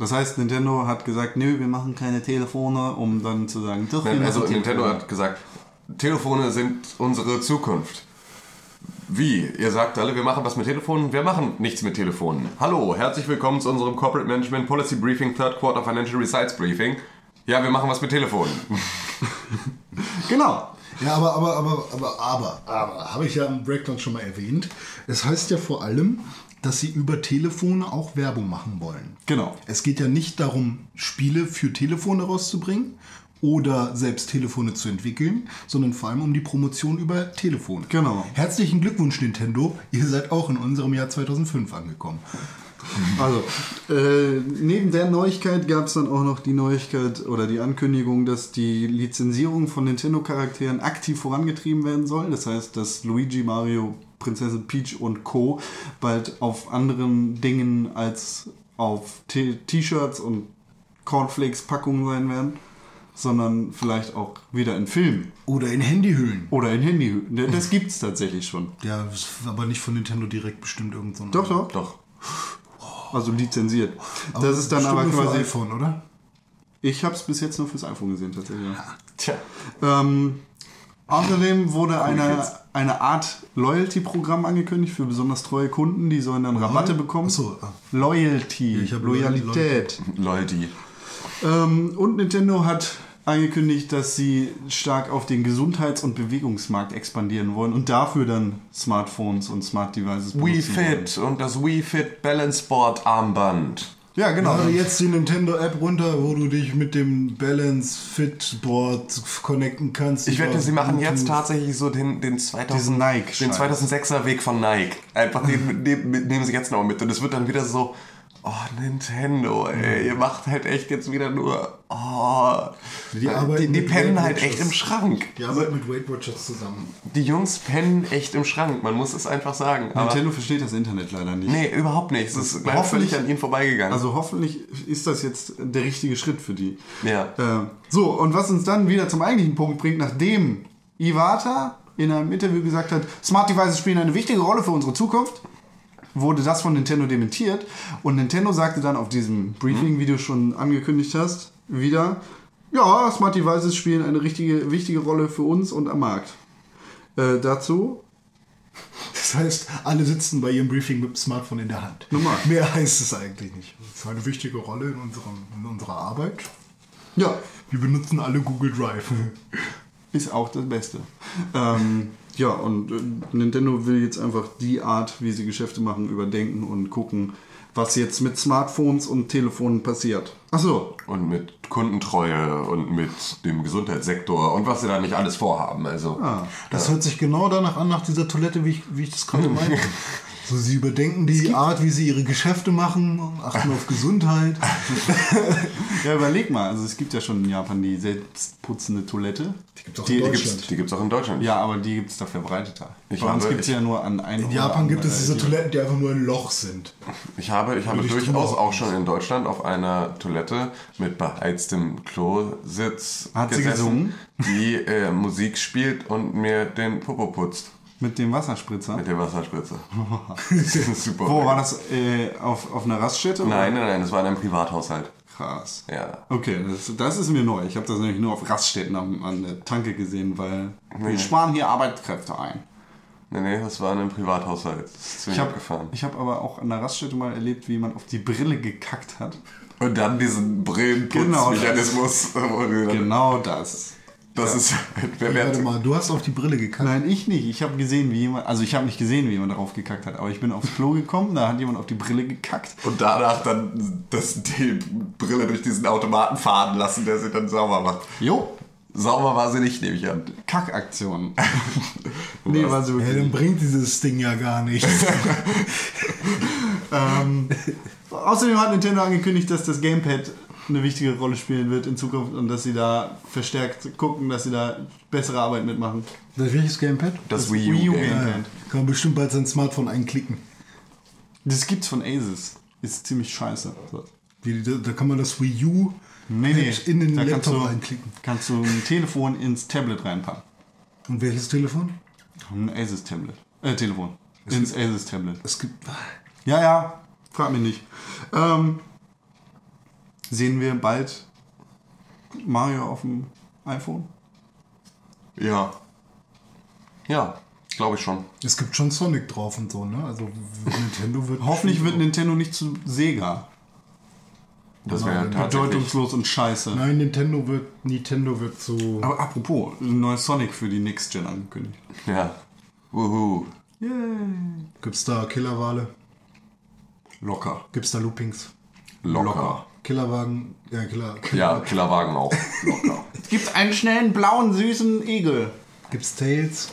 Das heißt, Nintendo hat gesagt, nö, wir machen keine Telefone, um dann zu sagen, doch, wir Nein, also Nintendo hat gesagt, Telefone sind unsere Zukunft. Wie? Ihr sagt alle, wir machen was mit Telefonen? Wir machen nichts mit Telefonen. Hallo, herzlich willkommen zu unserem Corporate Management Policy Briefing, Third Quarter Financial Results Briefing. Ja, wir machen was mit Telefonen. Genau. Ja, aber, aber, aber, aber, aber, aber, habe ich ja im Breakdown schon mal erwähnt. Es heißt ja vor allem, dass sie über Telefone auch Werbung machen wollen. Genau. Es geht ja nicht darum, Spiele für Telefone rauszubringen oder selbst Telefone zu entwickeln, sondern vor allem um die Promotion über Telefone. Genau. Herzlichen Glückwunsch, Nintendo. Ihr seid auch in unserem Jahr 2005 angekommen. Also, äh, neben der Neuigkeit gab es dann auch noch die Neuigkeit oder die Ankündigung, dass die Lizenzierung von Nintendo-Charakteren aktiv vorangetrieben werden soll. Das heißt, dass Luigi, Mario, Prinzessin Peach und Co. bald auf anderen Dingen als auf T-Shirts und Cornflakes-Packungen sein werden, sondern vielleicht auch wieder in Filmen Oder in Handyhüllen. oder in Handyhüllen. Das gibt es tatsächlich schon. Ja, aber nicht von Nintendo direkt bestimmt irgend so ein- Doch, doch. Doch. Also lizenziert. Aber das ist dann aber nur für quasi. iPhone, oder? Ich habe es bis jetzt nur fürs iPhone gesehen, tatsächlich. Ja. Tja. Ähm, außerdem wurde eine. Eine Art Loyalty-Programm angekündigt für besonders treue Kunden. Die sollen dann Rabatte bekommen. Achso, ah. Loyalty, ich hab Loyalität. Loyalty. Ähm, und Nintendo hat angekündigt, dass sie stark auf den Gesundheits- und Bewegungsmarkt expandieren wollen und dafür dann Smartphones und Smart Devices Wii benutzen wollen. Fit und das Wii Fit Balance Board Armband. Ja, genau. Lade jetzt die Nintendo-App runter, wo du dich mit dem Balance Fit Board connecten kannst. Ich wette, sie machen jetzt tatsächlich so den, den 2000, Diesen Nike den Scheiß. 2006er Weg von Nike. Einfach den, den den nehmen sie jetzt noch mit. Und es wird dann wieder so, oh Nintendo, ey, ihr macht halt echt jetzt wieder nur, oh. Die Die, die, pennen halt echt im Schrank. Die arbeiten mit Weight Watchers zusammen. Die Jungs pennen echt im Schrank, man muss es einfach sagen. Aber Nintendo versteht das Internet leider nicht. nee, überhaupt nicht. Es ist hoffentlich- an ihnen vorbeigegangen. Also hoffentlich ist das jetzt der richtige Schritt für die. Ja. Äh, so, und was uns dann wieder zum eigentlichen Punkt bringt, nachdem Iwata in einem Interview gesagt hat, Smart Devices spielen eine wichtige Rolle für unsere Zukunft, wurde das von Nintendo dementiert. Und Nintendo sagte dann auf diesem Briefing, wie du schon angekündigt hast, wieder, Ja, Smart Devices spielen eine richtige, wichtige Rolle für uns und am Markt. Äh, dazu Das heißt, alle sitzen bei ihrem Briefing mit dem Smartphone in der Hand. Normal. Mehr heißt es eigentlich nicht. Das ist eine wichtige Rolle in, unserem, in unserer Arbeit. Ja, Wir benutzen alle Google Drive. ist auch das Beste. Ähm, ja, und äh, Nintendo will jetzt einfach die Art, wie sie Geschäfte machen, überdenken und gucken, was jetzt mit Smartphones und Telefonen passiert. Achso, Und mit Kundentreue und mit dem Gesundheitssektor und was sie da nicht alles vorhaben. Also, Das hört sich genau danach an, nach dieser Toilette, wie ich, wie ich das gerade meinte. So, sie überdenken die Art, wie sie ihre Geschäfte machen, achten auf Gesundheit. ja, überleg mal. Also es gibt ja schon in Japan die selbstputzende Toilette. Die gibt's auch die, in die Deutschland. gibt's- die gibt es auch in Deutschland. Ja, aber die gibt es da verbreiteter. Ich Bei uns gibt es ja nur an einem. In Japan gibt es diese Toiletten, die einfach nur ein Loch sind. Ich habe, ich habe durchaus auch schon in Deutschland auf einer Toilette mit beheiztem Klositz Hat sie gesungen? die äh, Musik spielt und mir den Popo putzt Mit dem Wasserspritzer. mit der Wasserspritze. Das ist super. Wo war das? Äh, auf, auf einer Raststätte? oder? Nein, nein, nein, das war in einem Privathaushalt. Krass. Ja. Okay, das, das ist mir neu. Ich habe das nämlich nur auf Raststätten an, an der Tanke gesehen, weil wir sparen hier Arbeitskräfte ein. Nee, nee, das war in einem Privathaushalt. Das ist ziemlich Ich habe abgefahren. hab aber auch an der Raststätte mal erlebt, wie jemand auf die Brille gekackt hat. Und dann diesen Brillenputzmechanismus. Genau. Genau das. Das ist, wer Warte mal, du hast auf die Brille gekackt. Nein, ich nicht. Ich habe gesehen, wie jemand, also ich habe nicht gesehen, wie jemand darauf gekackt hat, aber ich bin aufs Klo gekommen, da hat jemand auf die Brille gekackt. und danach dann das, die Brille durch diesen Automaten fahren lassen, der sie dann sauber macht. Jo, Sauber war sie nicht, nehme ich an. Kackaktion. nee, war so Ja, wirklich. dann bringt dieses Ding ja gar nichts. Ähm, außerdem hat Nintendo angekündigt, dass das Gamepad eine wichtige Rolle spielen wird in Zukunft und dass sie da verstärkt gucken, dass sie da bessere Arbeit mitmachen. Das welches Gamepad? Das, Das Wii U, Wii U Game. Game. Ja, kann man bestimmt bald sein Smartphone einklicken. Das gibt's von Asus. Ist ziemlich scheiße. So. Wie, da, da kann man das Wii U Nee, nee. in den da kannst Laptop du, reinklicken. kannst du ein Telefon ins Tablet reinpacken. Und welches Telefon? Ein Asus Tablet. Äh, Telefon. ins Asus Tablet. Es gibt. Ja, ja. Frag mich nicht. Ähm, sehen wir bald Mario auf dem iPhone? Ja. Ja, glaube ich schon. Es gibt schon Sonic drauf und so, ne? Also Nintendo wird. Hoffentlich wird Nintendo nicht zu Sega. Das wäre Nein, tatsächlich. Bedeutungslos und scheiße. Nein, Nintendo wird. Nintendo wird so. Aber apropos, ein neues Sonic für die Next Gen angekündigt. Ja. Wuhu. Gibt's da Killerwale? Locker. Gibt's da Loopings? Locker. Killerwagen? Ja, Killer. Ja, Killerwagen auch. Locker. Es gibt einen schnellen, blauen, süßen Igel. Gibt's Tails?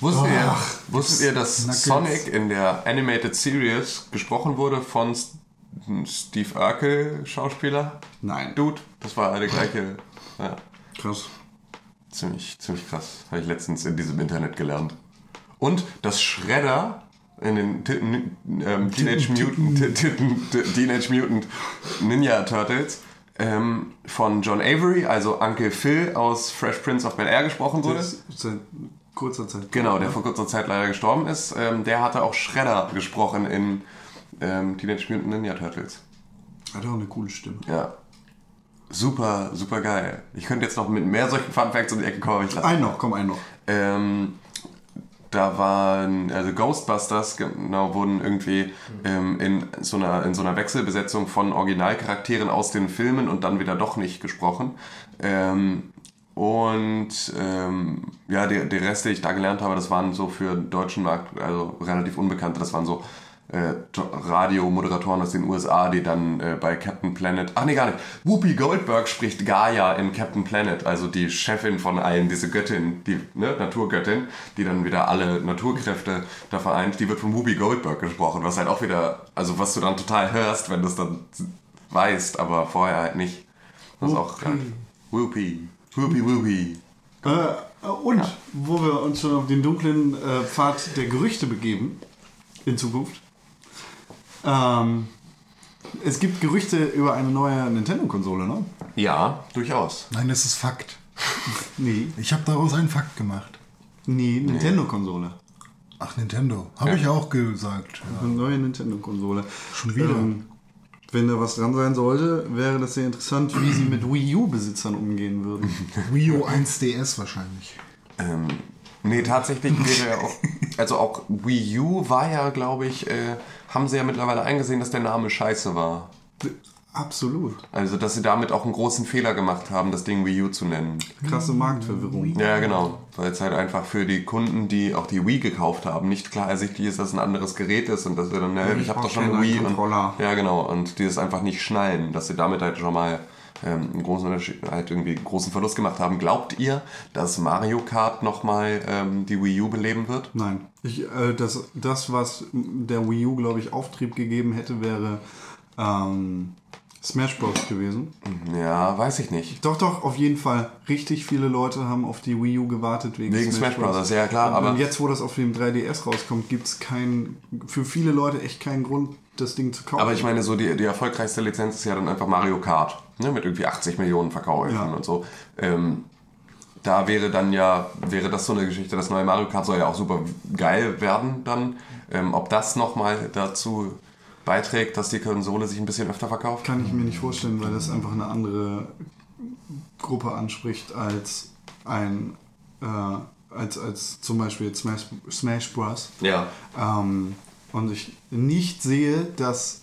Wusstet, ihr, Ach, wusstet ihr, dass Nuggets. Sonic in der Animated Series gesprochen wurde von Steve Urkel, Schauspieler? Nein. Dude, das war der gleiche. Ja, Krass. ziemlich, ziemlich krass. Habe ich letztens in diesem Internet gelernt. Und das Shredder in den Titten, ähm, Teenage, Mutant, Titten, Teenage Mutant Ninja Turtles ähm, von John Avery, also Uncle Phil aus Fresh Prince of Bel Air gesprochen wurde. Seit kurzer Zeit. Genau, der vor kurzer Zeit leider gestorben ist. Ähm, der hatte auch Shredder gesprochen in ähm, Teenage Mutant Ninja Turtles. Hat auch eine coole Stimme. Ja. Super, super geil. Ich könnte jetzt noch mit mehr solchen Fun Facts um die Ecke kommen, aber ich lasse. Ein noch, komm, ein noch. Ähm, da waren, also Ghostbusters, genau, wurden irgendwie ähm, in, so einer, in so einer Wechselbesetzung von Originalcharakteren aus den Filmen und dann wieder doch nicht gesprochen. Ähm, und ähm, ja, der, der Rest, den ich da gelernt habe, das waren so für den deutschen Markt also relativ unbekannte. Das waren so äh, To- Radiomoderatoren aus den USA, die dann äh, bei Captain Planet. Ach nee, gar nicht. Whoopi Goldberg spricht Gaia in Captain Planet, also die Chefin von allen, diese Göttin, die ne, Naturgöttin, die dann wieder alle Naturkräfte da vereint. Die wird von Whoopi Goldberg gesprochen, was halt auch wieder, also was du dann total hörst, wenn du es dann weißt, aber vorher halt nicht. Das ist auch Whoopi. Whoopi. Whoopi, Whoopi. Äh, und wo wir uns schon auf den dunklen äh, Pfad der Gerüchte begeben, in Zukunft. Ähm, es gibt Gerüchte über eine neue Nintendo-Konsole, ne? Ja, durchaus. Nein, das ist Fakt. Nee. Ich habe daraus einen Fakt gemacht. Nee, Nintendo-Konsole. Ach, Nintendo. Habe ich auch gesagt. Ja. Eine neue Nintendo-Konsole. Schon wieder. Ähm, Wenn da was dran sein sollte, wäre das sehr interessant, wie sie mit Wii U-Besitzern umgehen würden. Wii U 1DS wahrscheinlich. Ähm, nee, tatsächlich wäre ja auch, also auch Wii U war ja, glaube ich, äh, haben sie ja mittlerweile eingesehen, dass der Name scheiße war. Absolut. Also, dass sie damit auch einen großen Fehler gemacht haben, das Ding Wii U zu nennen. Krasse Marktverwirrung. Ja, genau. Weil es halt einfach für die Kunden, die auch die Wii gekauft haben, nicht klar ersichtlich ist, dass es ein anderes Gerät ist und dass wir dann, ne, ich, Ich habe doch schon eine Wii. Und, ja, genau. Und die das einfach nicht schnallen, dass sie damit halt schon mal ähm, einen großen Unterschied, halt irgendwie großen Verlust gemacht haben. Glaubt ihr, dass Mario Kart nochmal ähm, die Wii U beleben wird? Nein. Ich, äh, das, das, was der Wii U, glaube ich, Auftrieb gegeben hätte, wäre ähm, Smash Bros. gewesen. Ja, weiß ich nicht. Doch, doch, auf jeden Fall. Richtig viele Leute haben auf die Wii U gewartet wegen, Wegen Smash Bros., ja, klar, Und, aber- und jetzt, wo das auf dem 3DS rauskommt, gibt es für viele Leute echt keinen Grund, das Ding zu kaufen. Aber ich meine, so die, die erfolgreichste Lizenz ist ja dann einfach Mario Kart, ne, mit irgendwie 80 Millionen Verkäufen Ja. und so. Ähm, da wäre dann ja, wäre das so eine Geschichte, das neue Mario Kart soll ja auch super geil werden dann. Ähm, ob das nochmal dazu beiträgt, dass die Konsole sich ein bisschen öfter verkauft? Kann ich mir nicht vorstellen, weil das einfach eine andere Gruppe anspricht als ein äh, als, als zum Beispiel Smash, Smash Bros. Ja. Ähm, und ich nicht sehe, dass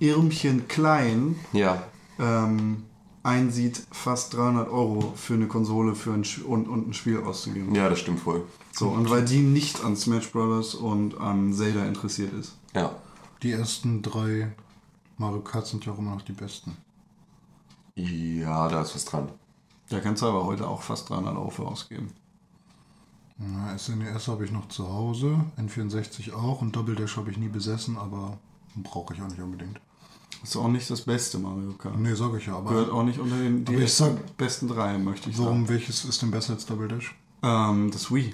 Irmchen Klein Ja. Ähm, einsieht, fast 300 Euro für eine Konsole für ein und, und ein Spiel auszugeben. Ja, das stimmt wohl. So, und weil die nicht an Smash Bros. und an Zelda interessiert ist. Ja. Die ersten drei Mario Kart sind ja auch immer noch die besten. Ja, da ist was dran. Da kannst du aber heute auch fast 300 Euro für ausgeben. Na, SNES habe ich noch zu Hause, N64 auch und Double Dash habe ich nie besessen, aber brauche ich auch nicht unbedingt. Das ist auch nicht das beste Mario Kart. Nee, sage ich ja, aber Gehört auch nicht unter den die ich sag- besten drei, möchte ich warum, welches ist denn besser als Double Dash? sagen. Ähm, das Wii.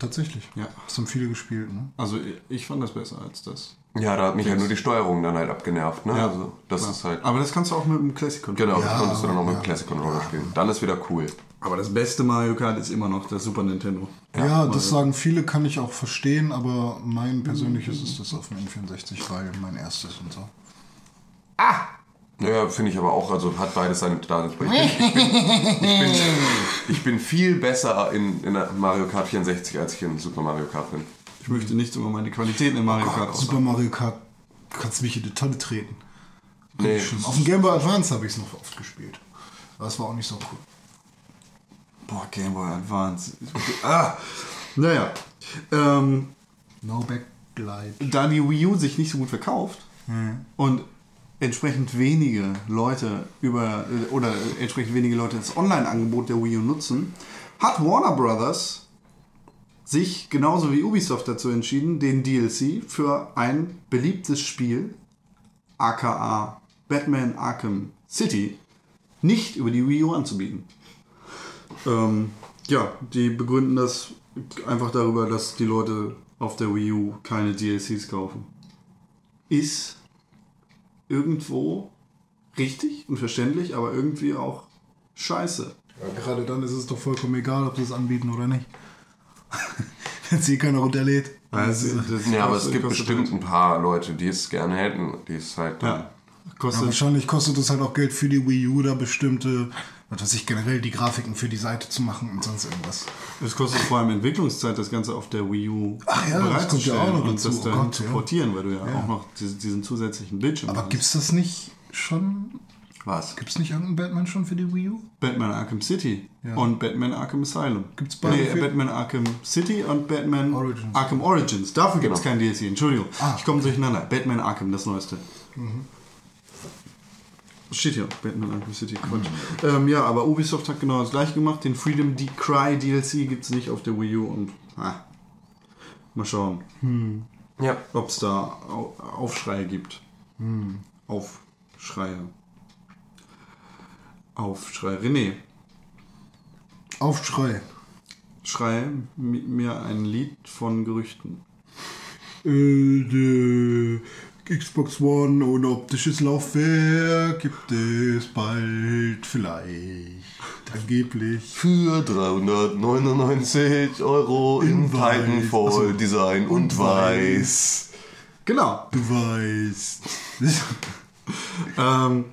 Tatsächlich. Ja. Das haben viele gespielt, ne? Also ich- fand das besser als das. Ja, da hat mich ja nur die Steuerung dann halt abgenervt, ne? Ja. Also, das ist halt. Aber das kannst du auch mit dem Classic Controller. Genau, das Ja, konntest du dann auch mit dem ja. Classic Controller spielen. Dann ist wieder cool. Aber das beste Mario Kart ist immer noch das Super Nintendo. Ja, das sagen viele, kann ich auch verstehen, aber mein persönliches ist das auf dem N64, weil mein erstes und so. Naja, finde ich aber auch, also hat beides seine Daseinsberechtigung. Ich bin, ich, bin, ich, bin, ich bin viel besser in, in Mario Kart 64, als ich in Super Mario Kart bin. Ich möchte nichts über meine Qualitäten in Mario Kart Super aussagen. Mario Kart, kannst mich in die Tonne treten. Nee, Auf dem Game Boy Advance habe ich es noch oft gespielt. Aber es war auch nicht so cool. Boah, Game Boy Advance. ah, naja. Ähm, No Backlight. da die Wii U sich nicht so gut verkauft und entsprechend wenige Leute über äh, oder entsprechend wenige Leute das Online-Angebot der Wii U nutzen, hat Warner Brothers sich genauso wie Ubisoft dazu entschieden, den DLC für ein beliebtes Spiel, aka Batman Arkham City, nicht über die Wii U anzubieten. Ähm, ja, die begründen das einfach darüber, dass die Leute auf der Wii U keine DLCs kaufen. Ist irgendwo richtig und verständlich, aber irgendwie auch scheiße. Ja, gerade dann ist es doch vollkommen egal, ob sie es anbieten oder nicht. Wenn sie keiner runterlädt. Also, das ja, aber es gibt bestimmt ein paar Leute, die es gerne hätten, die es halt dann. Ja, Ja, kostet, wahrscheinlich kostet es halt auch Geld für die Wii U, da bestimmte, was weiß ich, generell die Grafiken für die Seite zu machen und sonst irgendwas. es kostet vor allem Entwicklungszeit, das Ganze auf der Wii U Ach ja, das kommt ja auch noch und das Oh dahin Gott, zu ja. portieren, weil du ja, Ja. auch noch diesen, zusätzlichen Bildschirm Aber hast. gibt's das nicht schon? was? Gibt's nicht irgendeinen Batman schon für die Wii U? Batman Arkham City Ja. und Batman Arkham Asylum. Gibt's beide Nee, für- Batman Arkham City und Batman Origins. Arkham Origins. Dafür gibt es Genau. kein DLC, Entschuldigung. Ah. Ich komme durcheinander. Batman Arkham, das neueste. Steht hier, Batman Arkham City. Quatsch. Ähm, ja, aber Ubisoft hat genau das gleiche gemacht. Den Freedom Decry DLC gibt es nicht auf der Wii U und ah, mal schauen, Ja. ob es da Au- Aufschreie gibt. Aufschreie. Aufschrei. René, Aufschrei. schrei mi- mir ein Lied von Gerüchten. Äh, Xbox One ohne optisches Laufwerk gibt es bald vielleicht. Angeblich. Für 399 Euro in In weiß. Titanfall Achso. Design und Und weiß. Genau. Du weißt. ähm,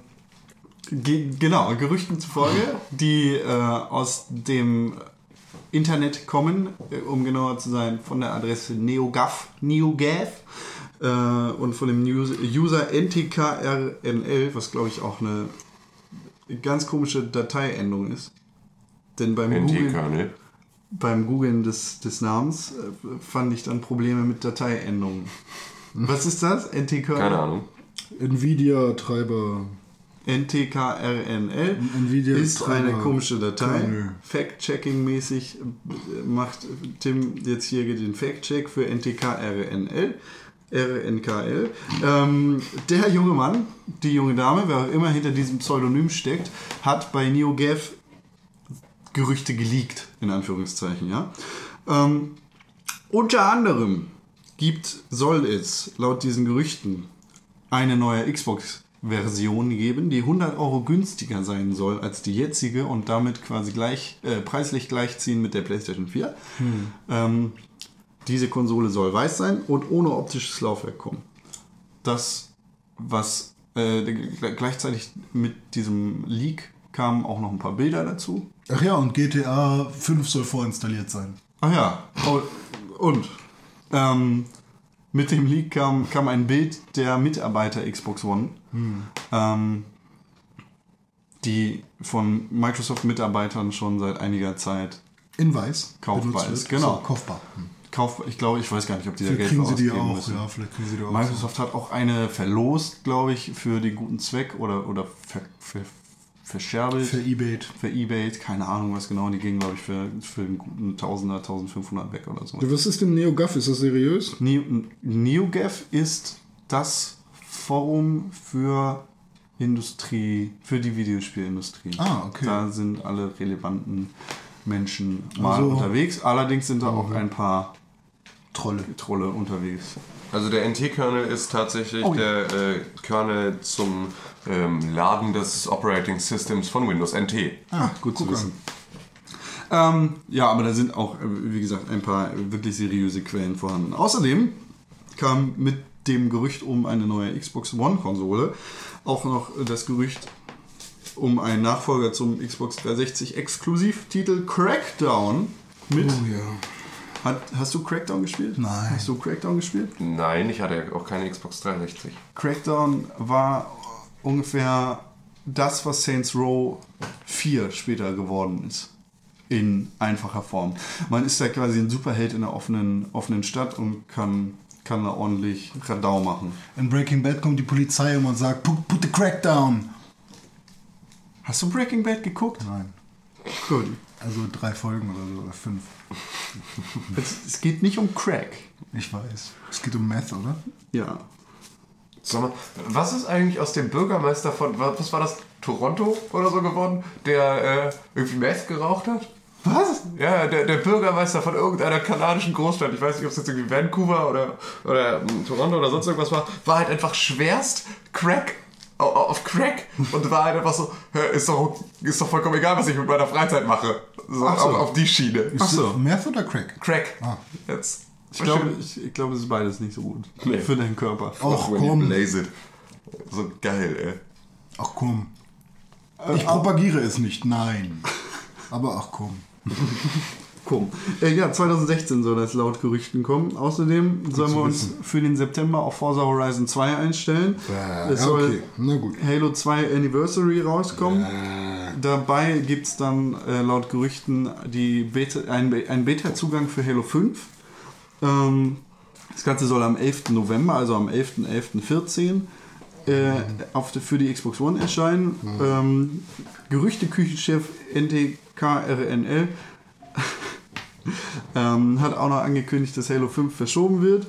ge genau, Gerüchten zufolge, die äh, aus dem Internet kommen, äh, um genauer zu sein, von der Adresse neogav, neogav äh, und von dem User NTKRNL, was glaube ich auch eine ganz komische Dateiendung ist. Denn beim Googlen, NT-Kernel. beim Googlen des, des Namens äh, fand ich dann Probleme mit Dateiendungen. Was ist das? NTKRNL? Keine Ahnung. Nvidia-Treiber. NTKRNL Nvidia ist Treiber. eine komische Datei. Fact-Checking-mäßig äh, macht Tim jetzt hier den Fact-Check für NTKRNL. RNKL. Ähm, der junge Mann, die junge Dame, wer auch immer hinter diesem Pseudonym steckt, hat bei NeoGAF Gerüchte geleakt, in Anführungszeichen, ja. Ähm, unter anderem gibt, soll es laut diesen Gerüchten eine neue Xbox-Version geben, die 100 Euro günstiger sein soll als die jetzige und damit quasi gleich, äh, preislich gleichziehen mit der PlayStation 4. Ähm, diese Konsole soll weiß sein und ohne optisches Laufwerk kommen. Das, was äh, gl- gleichzeitig mit diesem Leak kamen auch noch ein paar Bilder dazu. Ach ja, und GTA 5 soll vorinstalliert sein. Ach ja, oh, und ähm, mit dem Leak kam, kam ein Bild der Mitarbeiter Xbox One, ähm, die von Microsoft-Mitarbeitern schon seit einiger Zeit In weiß. Kaufbar ist, genau. So, kaufbar. Hm. Kaufbar. Ich glaube, ich weiß gar nicht, ob die da Vielleicht Geld kriegen sie die auch, müssen. ja, vielleicht kriegen sie die auch. Microsoft hat auch eine verlost, glaube ich, für den guten Zweck oder, oder ver, ver, verscherbelt. Für eBayt. für Ebay, keine Ahnung was genau, die gingen glaube ich für, für einen guten 1000er, 1500 weg oder so. Was ist denn NeoGAF? Ist das seriös? Neo- NeoGAF ist das Forum für Industrie, für die Videospielindustrie. Ah, okay. Da sind alle relevanten Menschen mal Also- unterwegs. Allerdings sind da auch ein paar Trolle. Trolle unterwegs. Also der NT-Kernel ist tatsächlich Oh ja. der äh, Kernel zum ähm, Laden des Operating Systems von Windows NT. Ah, gut zu wissen. Ähm, ja, aber da sind auch, äh, wie gesagt, ein paar wirklich seriöse Quellen vorhanden. Außerdem kam mit dem Gerücht um eine neue Xbox One-Konsole auch noch das Gerücht um einen Nachfolger zum Xbox 360 Exklusivtitel Crackdown mit. Oh ja. Hat, hast du Crackdown gespielt? Nein. Hast du Crackdown gespielt? Nein, ich hatte auch keine Xbox 360. Crackdown war ungefähr das, was Saints Row 4 später geworden ist. In einfacher Form. Man ist da quasi ein Superheld in einer offenen, offenen Stadt und kann, kann da ordentlich Radau machen. In Breaking Bad kommt die Polizei und man sagt, put, put the crack down. Hast du Breaking Bad geguckt? Nein. Gut. Also drei Folgen oder so, oder fünf. Es, es geht nicht um Crack. Ich weiß. Es geht um Meth, oder? Ja. Sag mal, was ist eigentlich aus dem Bürgermeister von, wa- was war das, Toronto oder so geworden, der äh, irgendwie Meth geraucht hat? Was? Ja, der, der Bürgermeister von irgendeiner kanadischen Großstadt, ich weiß nicht, ob es jetzt irgendwie Vancouver oder, oder ähm, Toronto oder sonst irgendwas war, war halt einfach schwerst Crack au- au- auf Crack und war halt einfach so, "Hä, ist doch, ist doch vollkommen egal, was ich mit meiner Freizeit mache. So, Ach so. Auf, auf die Schiene. Ach so. Meth oder Crack? Crack. Ah. Jetzt. Ich glaube, ich, ich glaube, es ist beides nicht so gut. Nee. Für deinen Körper. You komm. So geil, ey. Ach komm. Ich propagiere es nicht, nein. Aber ach komm. Komm. Äh, ja, 2016 soll das laut Gerüchten kommen. Außerdem sollen zu wir uns wissen. für den September auf Forza Horizon 2 einstellen. es ja, soll okay. Na gut. Halo 2 Anniversary rauskommen. Dabei gibt es dann äh, laut Gerüchten die Beta, einen Be- einen Beta-Zugang für Halo 5. Ähm, das Ganze soll am 11. November, also am 11.11.14 äh, auf für die Xbox One erscheinen. Ähm, Gerüchteküchenchef NTKRNL ähm, hat auch noch angekündigt, dass Halo 5 verschoben wird.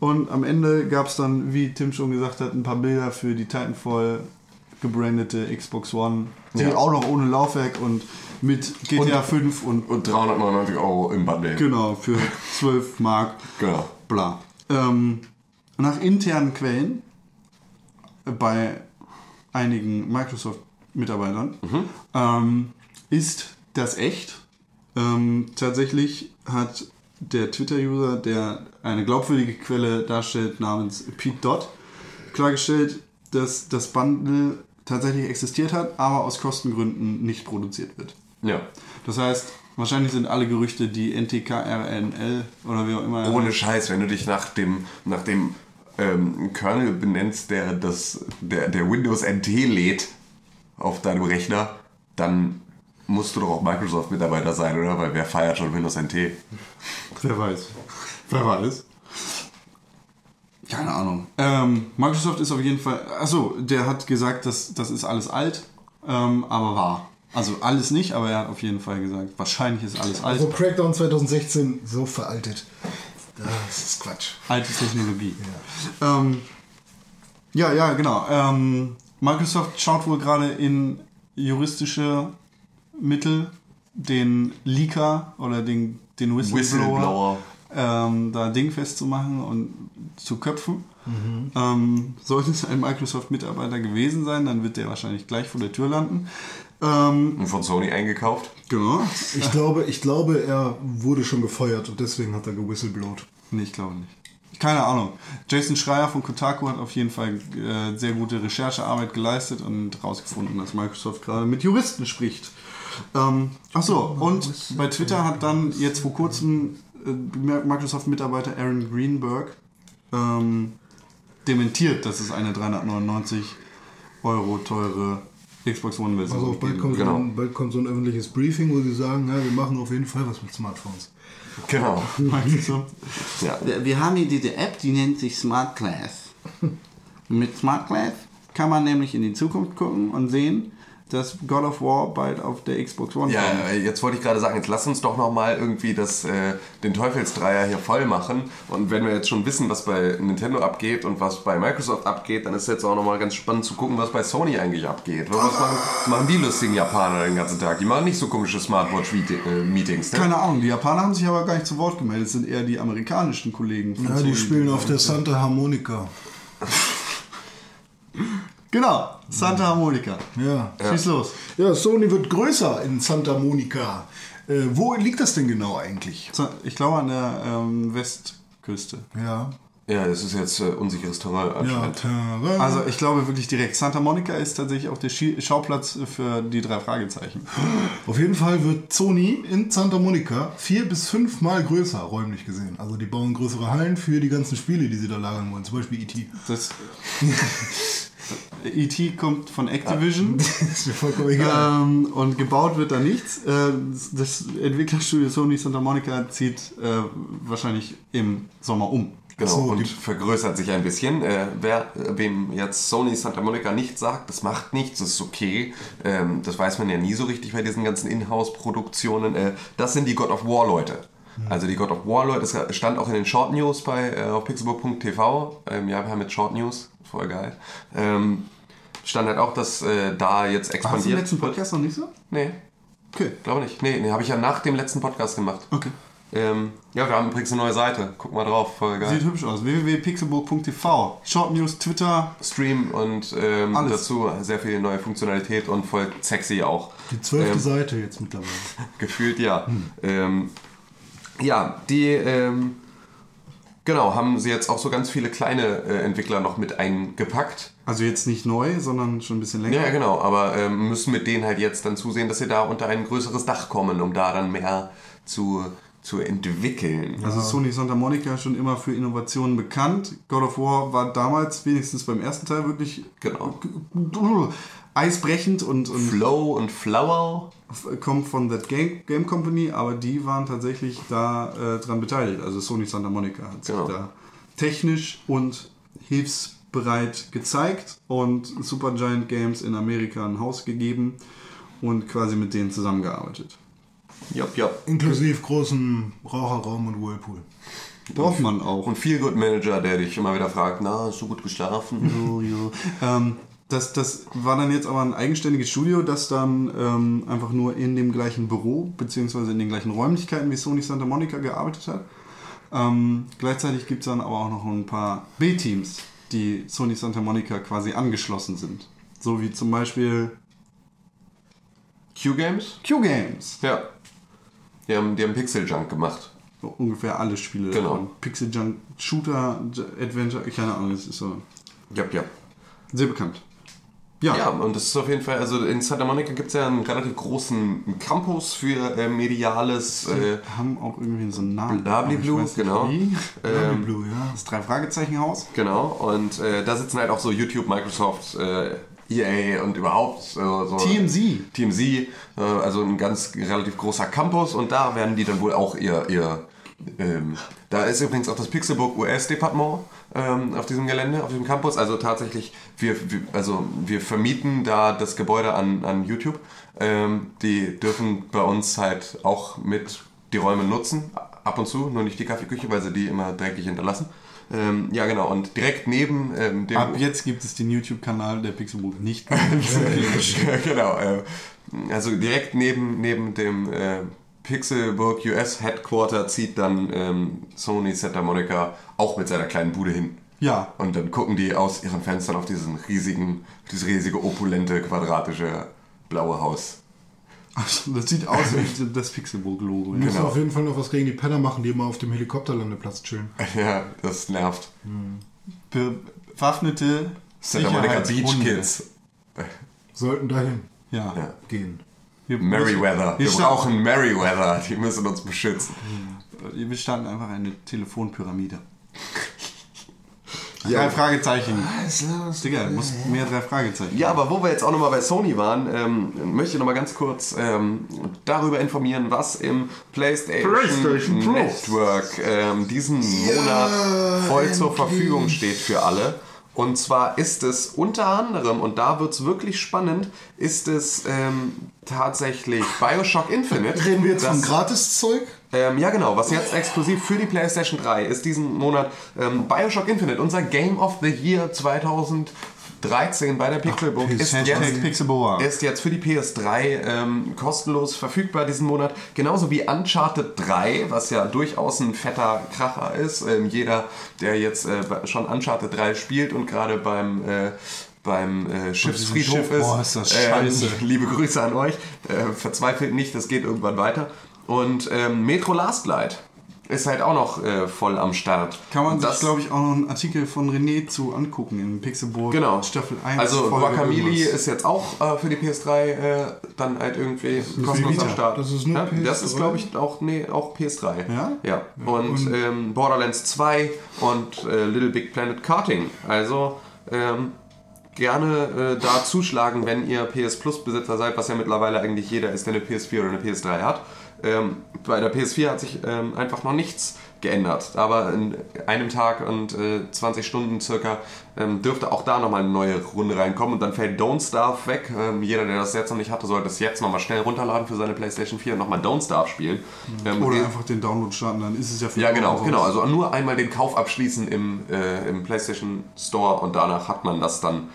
Und am Ende gab es dann, wie Tim schon gesagt hat, ein paar Bilder für die Titanfall gebrandete Xbox One, die Ja. auch noch ohne Laufwerk und mit GTA Und- 5 und, Und 399 Euro im Bundle. genau für 12 Mark Genau. bla. Ähm, nach internen Quellen bei einigen Microsoft-Mitarbeitern ähm, ist das echt. Ähm, tatsächlich hat der Twitter-User, der eine glaubwürdige Quelle darstellt, namens Pete Dot, klargestellt, dass das Bundle tatsächlich existiert hat, aber aus Kostengründen nicht produziert wird. Ja. Das heißt, wahrscheinlich sind alle Gerüchte, die NTKRNL oder wie auch immer. Ohne Scheiß, wenn du dich nach dem, nach dem ähm, Kernel benennst, der, das, der, der Windows NT lädt auf deinem Rechner, dann musst du doch auch Microsoft-Mitarbeiter sein, oder? Weil wer feiert schon Windows NT? Wer weiß. Wer weiß. Keine Ahnung. Ähm, Microsoft ist auf jeden Fall. Achso, der hat gesagt, dass das ist alles alt, ähm, aber wahr. Also alles nicht, aber er hat auf jeden Fall gesagt, wahrscheinlich ist alles alt. Also Crackdown 2016 so veraltet. Das ist Quatsch. Alte Technologie. Ja, ähm, ja, ja, genau. Ähm, Microsoft schaut wohl gerade in juristische Mittel, den Leaker oder den, den Whistleblower, Whistleblower. Ähm, da dingfest zu machen und zu köpfen. Ähm, sollte es ein Microsoft-Mitarbeiter gewesen sein, dann wird der wahrscheinlich gleich vor der Tür landen. Ähm, Und von Sony eingekauft. genau. Ich glaube, ich glaube, er wurde schon gefeuert und deswegen hat er gewhistleblowt. Nee, ich glaube nicht. Keine Ahnung. Jason Schreier von Kotaku hat auf jeden Fall äh, sehr gute Recherchearbeit geleistet und herausgefunden, dass Microsoft gerade mit Juristen spricht. Ähm, ach so, und bei Twitter hat dann jetzt vor kurzem äh, Microsoft-Mitarbeiter Aaron Greenberg ähm, dementiert, dass es eine 399 Euro teure Xbox One-Version Also bald kommt, Genau. so ein, bald kommt so ein öffentliches Briefing, wo sie sagen, ja, wir machen auf jeden Fall was mit Smartphones. Genau. Ja. Wir, wir haben hier diese App, die nennt sich Smart Class. Mit Smart Class kann man nämlich in die Zukunft gucken und sehen, dass God of War bald auf der Xbox One Ja, kommt. äh, jetzt wollte ich gerade sagen, jetzt lass uns doch noch mal irgendwie das, äh, den Teufelsdreier hier voll machen. Und wenn wir jetzt schon wissen, was bei Nintendo abgeht und was bei Microsoft abgeht, dann ist jetzt auch noch mal ganz spannend zu gucken, was bei Sony eigentlich abgeht. Was machen, machen die lustigen Japaner den ganzen Tag? Die machen nicht so komische Smartwatch-Meetings. Ne? Keine Ahnung, die Japaner haben sich aber gar nicht zu Wort gemeldet, es sind eher die amerikanischen Kollegen. von Ja, Sony, die spielen auf der Santa Harmonica. Genau, Santa Harmonica. Ja. Schieß los. Ja, Sony wird größer in Santa Monica. Äh, wo liegt das denn genau eigentlich? Ich glaube an der ähm, Westküste. Ja. Ja, das ist jetzt äh, unsicheres Terrain Ja, anscheinend. Also ich glaube wirklich direkt. Santa Monica ist tatsächlich auch der Schi- Schauplatz für die drei Fragezeichen. Auf jeden Fall wird Sony in Santa Monica vier bis fünfmal größer, räumlich gesehen. Also die bauen größere Hallen für die ganzen Spiele, die sie da lagern wollen. Zum Beispiel E.T. Das E.T. kommt von Activision. ist mir vollkommen egal. Ähm, und gebaut wird da nichts. Äh, das Entwicklerstudio Sony Santa Monica zieht äh, wahrscheinlich im Sommer um. Genau, So, und vergrößert sich ein bisschen. Äh, wer, wem jetzt Sony Santa Monica nicht sagt, das macht nichts, das ist okay. Ähm, das weiß man ja nie so richtig bei diesen ganzen Inhouse-Produktionen. Äh, das sind die God of War-Leute. Also die God of War-Leute, das stand auch in den Short News bei äh, auf pixelbook.tv. Ähm, ja, wir haben jetzt Short News, voll geil. Ähm, stand halt auch, dass äh, da jetzt War das im expandiert letzten. Podcast noch nicht so? Nee, Okay. glaube nicht. Nee, nee habe ich ja nach dem letzten Podcast gemacht. Okay. Ähm, ja, wir haben übrigens eine neue Seite. Guck mal drauf, voll geil. Sieht hübsch aus. www.pixelburg.tv. Short News, Twitter. Stream und ähm, Alles. dazu sehr viel neue Funktionalität und voll sexy auch. Die zwölfte ähm, Seite jetzt mittlerweile. Gefühlt ja. Ähm, ja, die ähm, genau haben sie jetzt auch so ganz viele kleine äh, Entwickler noch mit eingepackt. Also jetzt nicht neu, sondern schon ein bisschen länger. Ja, genau, aber ähm, müssen mit denen halt jetzt dann zusehen, dass sie da unter ein größeres Dach kommen, um da dann mehr zu, zu entwickeln. Also Sony Santa Monica schon immer für Innovationen bekannt. God of War war damals wenigstens beim ersten Teil wirklich Genau. eisbrechend und, und Flow und Flower. kommt von That Game, Game Company, aber die waren tatsächlich da äh, dran beteiligt. Also Sony Santa Monica hat sich Genau. da technisch und hilfsbereit gezeigt und Supergiant Games in Amerika ein Haus gegeben und quasi mit denen zusammengearbeitet. Ja, ja. Inklusive großen Raucherraum und Whirlpool. Braucht man auch. Und Feel Good Manager, der dich immer wieder fragt, na, hast du gut geschlafen? Jo, jo. Ähm, das, das war dann jetzt aber ein eigenständiges Studio, das dann ähm, einfach nur in dem gleichen Büro beziehungsweise in den gleichen Räumlichkeiten wie Sony Santa Monica gearbeitet hat. Ähm, gleichzeitig gibt es dann aber auch noch ein paar B-Teams, die Sony Santa Monica quasi angeschlossen sind. So wie zum Beispiel Q-Games? Q-Games. Ja. Die haben, die haben Pixel Junk gemacht. So ungefähr alle Spiele Genau. davon. Pixel Junk, Shooter, Adventure, keine Ahnung, das ist so. Ja, ja. Sehr bekannt. Ja. Ja, und das ist auf jeden Fall, also in Santa Monica gibt es ja einen relativ großen Campus für äh, mediales. Äh, haben auch irgendwie so einen Namen. Nicht genau. ähm, Blue, ja. Das drei Fragezeichen Haus. genau, und äh, da sitzen halt auch so YouTube, Microsoft, äh, EA und überhaupt so. TMZ. TMZ, äh, also ein ganz relativ großer Campus und da werden die dann wohl auch ihr, ihr ähm, da ist übrigens auch das Pixelbook US-Departement ähm, auf diesem Gelände, auf diesem Campus. Also tatsächlich, wir, wir, also wir vermieten da das Gebäude an, an YouTube. Ähm, die dürfen bei uns halt auch mit die Räume nutzen, ab und zu, nur nicht die Kaffeeküche, weil sie die immer dreckig hinterlassen. Ähm, ja, genau, und direkt neben ähm, dem. Ab jetzt gibt es den YouTube-Kanal der Pixelbook nicht. genau. Äh, also direkt neben, neben dem äh, Pixelburg US Headquarter zieht dann ähm, Sony Santa Monica auch mit seiner kleinen Bude hin. ja. Und dann gucken die aus ihren Fenstern auf diesen riesigen, dieses riesige, opulente, quadratische blaue Haus. Also, das sieht aus wie das Pixelbook-Logo. Wir müssen Genau. auf jeden Fall noch was gegen die Penner machen, die immer auf dem Helikopterlandeplatz chillen. Ja, das nervt. Bewaffnete Santa Monica Beach. Kids. Sollten dahin Ja. Ja. gehen. Wir- Merryweather. Wir brauchen Merryweather. Die müssen uns beschützen. Wir standen einfach eine Telefonpyramide. Drei Fragezeichen. Digga, du musst mehr drei Fragezeichen. Ja, aber wo wir jetzt auch nochmal bei Sony waren, ähm, möchte ich nochmal ganz kurz ähm, darüber informieren, was im PlayStation, PlayStation. Network ähm, diesen Monat voll zur Verfügung steht für alle. Und zwar ist es unter anderem, und da wird es wirklich spannend, ist es ähm, tatsächlich Bioshock Infinite. Reden wir jetzt Das- von Gratiszeug? Ähm, ja, genau. Was jetzt exklusiv für die PlayStation 3 ist diesen Monat ähm, Bioshock Infinite, unser Game of the Year 2013 bei der Pixelbook Ach, ist, jetzt, Pixelboa. ist jetzt für die PS3 ähm, kostenlos verfügbar diesen Monat. Genauso wie Uncharted 3, was ja durchaus ein fetter Kracher ist. Ähm, jeder, der jetzt äh, schon Uncharted 3 spielt und gerade beim... Äh, beim äh, Schiffsfriedhof Schiff, ist. boah, ist das scheiße. liebe Grüße an euch. Äh, verzweifelt nicht, das geht irgendwann weiter. Und ähm, Metro Last Light ist halt auch noch äh, voll am Start. Kann man Und sich, das, glaube ich, auch noch einen Artikel von René zu angucken in Pixelburg Genau. Staffel 1. Also Guacamole ist jetzt auch äh, für die PS3 äh, dann halt irgendwie kostenlos am Start. Das ist nur ja, Das PS3? ist, glaube ich, auch, nee, auch PS3. Ja? Ja. Und, ähm, Borderlands 2 und äh, Little Big Planet Karting. Also ähm, gerne äh, da zuschlagen, wenn ihr PS Plus Besitzer seid, was ja mittlerweile eigentlich jeder ist, der eine PS4 oder eine PS3 hat. Ähm, bei der PS4 hat sich ähm, einfach noch nichts geändert. Aber in einem Tag und äh, 20 Stunden circa ähm, dürfte auch da nochmal eine neue Runde reinkommen und dann fällt Don't Starve weg. Ähm, jeder, der das jetzt noch nicht hatte, sollte es jetzt nochmal schnell runterladen für seine PlayStation 4 und nochmal Don't Starve spielen. Ähm, Oder einfach den Download starten, dann ist es ja für ja, genau, genau. Also nur einmal den Kauf abschließen im, äh, im PlayStation Store und danach hat man das dann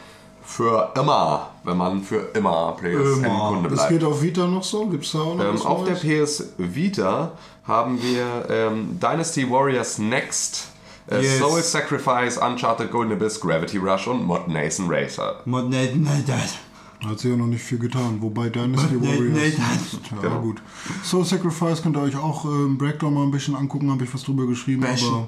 für immer, wenn man für immer PSN-Kunde Das bleibt. geht auf Vita noch so? Gibt's da auch noch Ähm, auf der Neues? PS Vita haben wir ähm, Dynasty Warriors Next, äh, Yes. Soul Sacrifice, Uncharted Golden Abyss, Gravity Rush und Mod Nathan Racer. Mod- nee, das. Hat sich ja noch nicht viel getan, wobei Dynasty Nee, Warriors. nee, das. ja, Genau. gut. Soul Sacrifice könnt ihr euch auch im Breakdown mal ein bisschen angucken, habe ich was drüber geschrieben, Bashen. aber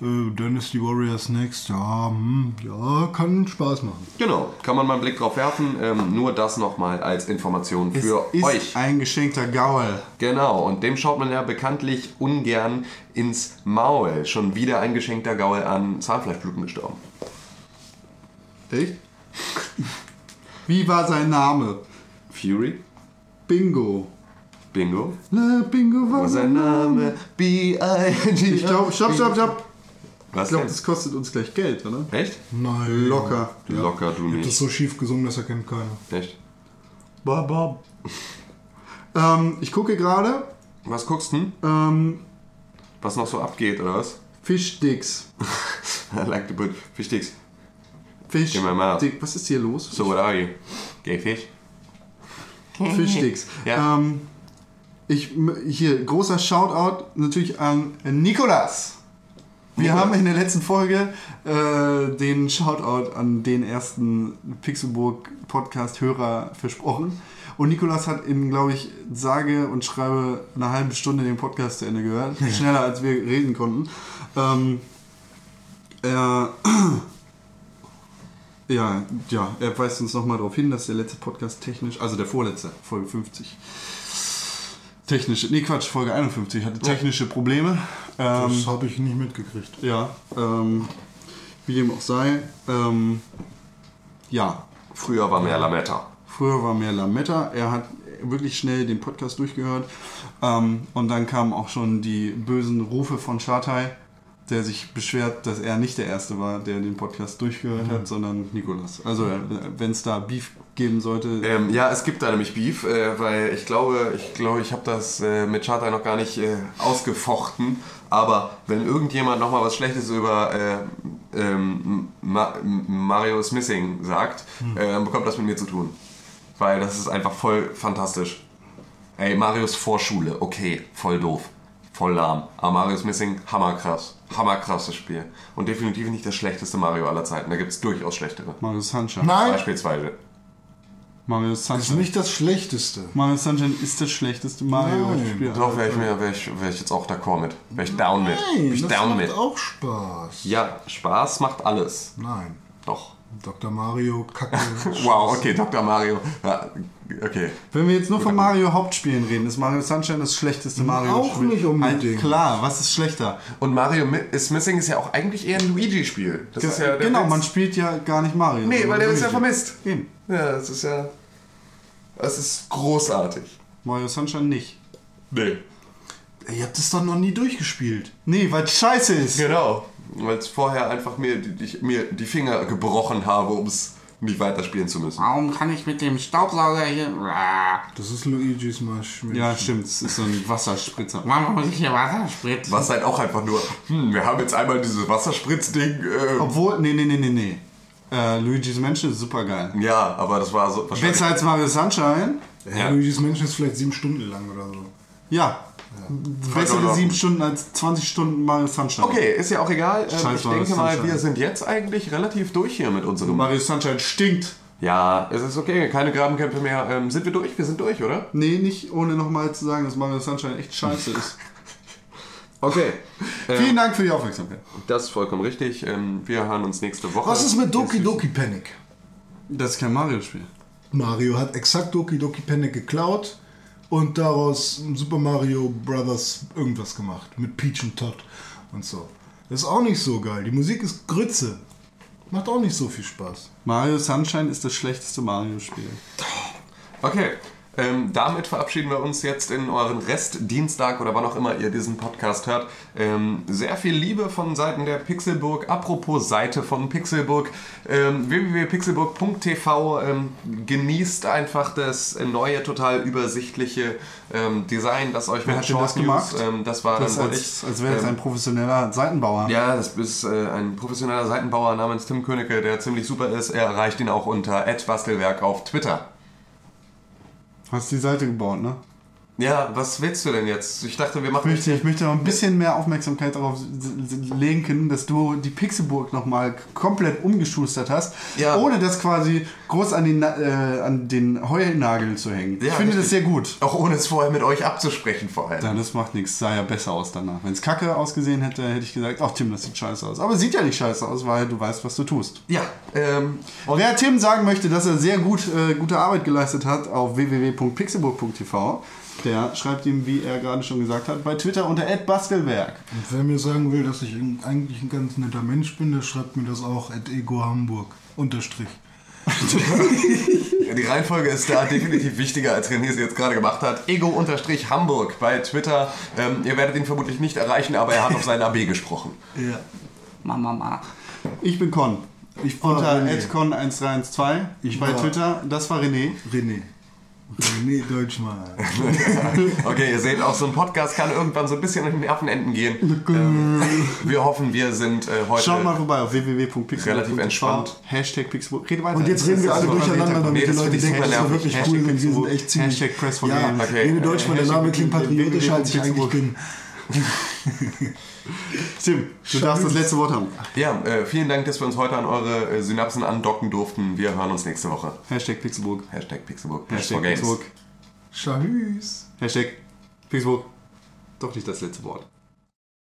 äh, Dynasty Warriors Next, ja, hm, ja, kann Spaß machen. Genau, kann man mal einen Blick drauf werfen. Ähm, nur das nochmal als Information Es für ist euch. ein geschenkter Gaul. Genau, und dem schaut man ja bekanntlich ungern ins Maul. Schon wieder ein geschenkter Gaul an Zahnfleischbluten gestorben. Echt? Wie war sein Name? Fury? Bingo. Bingo? Na, Bingo war Was ist sein Name? B-I-N-G. Ich glaube, stopp, stopp, stopp. Was Ich glaube, das kostet uns gleich Geld, oder? Echt? Nein. Locker. Locker, du Ich hab das nicht. so schief gesungen, das erkennt keiner. Echt? Bob, Bob. ähm, ich gucke gerade. Was guckst du? Ähm, Was noch so abgeht, oder was? Fischsticks. I like to put fish. In my mouth. Dick, was ist hier los? So what are you? Gay fish? Fischsticks. Ja. Ähm, ich, hier, großer Shoutout natürlich an Nikolas. Wir Nikolas. haben in der letzten Folge äh, den Shoutout an den ersten Pixelburg Podcast-Hörer versprochen. Und Nikolas hat in, glaube ich, sage und schreibe eine halbe Stunde den Podcast zu Ende gehört. Schneller als wir reden konnten. Ähm, er Ja, ja, er weist uns nochmal darauf hin, dass der letzte Podcast technisch, also der vorletzte, Folge 50, technische, nee Quatsch, Folge 51 hatte technische Probleme. Ähm, Das habe ich nicht mitgekriegt. ja, ähm, wie dem auch sei. Ähm, ja, Früher war mehr Lametta. früher war mehr Lametta. Er hat wirklich schnell den Podcast durchgehört. Ähm, und dann kamen auch schon die bösen Rufe von Schartei, der sich beschwert, dass er nicht der Erste war, der den Podcast durchgehört hat, sondern Nikolas. Also, wenn es da Beef geben sollte, Ähm, ja, es gibt da nämlich Beef, äh, weil ich glaube, ich glaube, ich habe das äh, mit Charter noch gar nicht äh, ausgefochten. Aber wenn irgendjemand noch mal was Schlechtes über äh, ähm, Ma Mario is Missing sagt, äh, dann bekommt das mit mir zu tun. Weil das ist einfach voll fantastisch. Ey, Marios Vorschule, okay, voll doof, voll lahm. Aber Mario is Missing, hammerkrass. Hammerkrasses Spiel. Und definitiv nicht das schlechteste Mario aller Zeiten. Da gibt es durchaus schlechtere. Mario Sunshine. Nein, Beispielsweise. Mario das ist Sunshine. nicht das Schlechteste. Mario Sunshine ist das schlechteste Mario-Spiel. Doch, wäre ich, mir- wär ich, wär ich jetzt auch d'accord mit. Wäre ich down mit. Wär Nein, ich das down macht mit. auch Spaß. Ja, Spaß macht alles. Nein. Doch. Dr. Mario, Kacke. Wow, okay, Dr. Mario. Ja, okay. Wenn wir jetzt nur von Mario Hauptspielen reden, ist Mario Sunshine das schlechteste Mario-Spiel. Auch nicht unbedingt. Halt, klar, was ist schlechter? Und Mario is Missing ist ja auch eigentlich eher ein Luigi-Spiel. Das ist ja der genau, Witz. man spielt ja gar nicht Mario. Nee, weil der ist ja Luigi. vermisst. Eben. Ja, das ist ja. Das ist großartig. Mario Sunshine nicht. Nee. Ihr habt es doch noch nie durchgespielt. Nee, weil es scheiße ist. Genau. Weil es vorher einfach mir die, ich, mir die Finger gebrochen habe, um es nicht weiterspielen zu müssen. Warum kann ich mit dem Staubsauger hier. Das ist Luigi's Marsch. Ja, stimmt. Es ist so ein Wasserspritzer. Warum muss ich hier Wasser spritzen? Was halt auch einfach nur, hm, wir haben jetzt einmal dieses Wasserspritzding. Äh, Obwohl, nee, nee, nee, nee, nee. Äh, Luigi's Mansion ist super geil. ja, aber das war so. Besser als Mario Sunshine? Ja. Luigi's Mansion ist vielleicht sieben Stunden lang oder so. Ja. Bessere Vollkommen. sieben Stunden als 20 Stunden Mario Sunshine. Okay, ist ja auch egal. Ähm, Scheiß ich Mario denke mal, Sunshine. wir sind jetzt eigentlich relativ durch hier mit unserem. Mario Sunshine stinkt. Ja, es ist okay, keine Grabenkämpfe mehr. Ähm, sind wir durch? Wir sind durch, oder? Nee, nicht ohne nochmal zu sagen, dass Mario Sunshine echt scheiße ist. Okay. Vielen Dank für die Aufmerksamkeit. Das ist vollkommen richtig. Ähm, wir hören uns nächste Woche. Was ist mit Doki Doki Panic? Das ist kein Mario-Spiel. Mario hat exakt Doki Doki Panic geklaut und daraus Super Mario Brothers irgendwas gemacht. Mit Peach und Todd und so. Das ist auch nicht so geil. Die Musik ist Grütze. Macht auch nicht so viel Spaß. Mario Sunshine ist das schlechteste Mario-Spiel. Okay. Ähm, damit verabschieden wir uns jetzt in euren Restdienstag oder wann auch immer ihr diesen Podcast hört. Ähm, sehr viel Liebe von Seiten der Pixelburg. Apropos Seite von Pixelburg. Ähm, www.pixelburg.tv ähm, genießt einfach das neue, total übersichtliche ähm, Design, das euch Wer mit hat denn das Short News, gemacht? ähm, das war Das dann als, ich. als wäre Ähm, ein professioneller Seitenbauer. Ja, das ist äh, ein professioneller Seitenbauer namens Tim Königke, der ziemlich super ist. Er erreicht ihn auch unter @bastelwerk auf Twitter. Hast die Seite gebaut, ne? Ja, was willst du denn jetzt? Ich dachte, wir machen Ich möchte, ich möchte noch ein bisschen mehr Aufmerksamkeit darauf lenken, dass du die Pixelburg nochmal komplett umgeschustert hast, Ja. ohne das quasi groß an den, äh, an den Heulnagel zu hängen. ich Ja, finde das richtig. sehr gut. Auch ohne es vorher mit euch abzusprechen vor allem. Ja, das macht nichts, sah ja besser aus danach. Wenn es kacke ausgesehen hätte, hätte ich gesagt, ach Tim, das sieht scheiße aus. Aber es sieht ja nicht scheiße aus, weil du weißt, was du tust. Ja, ähm, und Wer Tim sagen möchte, dass er sehr gut, äh, gute Arbeit geleistet hat auf www.pixelburg.tv, der schreibt ihm, wie er gerade schon gesagt hat, bei Twitter unter @bastelwerk. Und wer mir sagen will, dass ich eigentlich ein ganz netter Mensch bin, der schreibt mir das auch at Ego Hamburg. Unterstrich. die Reihenfolge ist da definitiv wichtiger, als René sie jetzt gerade gemacht hat. Ego-Hamburg bei Twitter. Ähm, ihr werdet ihn vermutlich nicht erreichen, aber er hat auf seinen AB gesprochen. Ja. Mama, Mama. Ich bin Con. Ich Unter René. @con1312 Ich bei war- Twitter. Das war René. René. René Deutschmann. Okay, ihr seht, auch so ein Podcast kann irgendwann so ein bisschen in den Nervenenden gehen. Ähm, wir hoffen, wir sind äh, heute... Schaut mal vorbei auf www.pixelburg.tv. Relativ entspannt. Hashtag Pixelburg. Rede weiter. Und jetzt reden wir alle durcheinander, damit Nee, die Leute denken, das ist wirklich Hashtag cool und wir sind echt ziemlich... Hashtag Press for ja. Okay. René Deutschmann, der Hashtag Name klingt patriotisch, als ich eigentlich bin. Tim, du darfst das letzte Wort haben. Ja, äh, vielen Dank, dass wir uns heute an eure äh, Synapsen andocken durften. Wir hören uns nächste Woche. Hashtag Pixelburg. Hashtag Pixelburg. Hashtag. Pixelburg. Tschüss. Hashtag Pixelburg. Doch nicht das letzte Wort.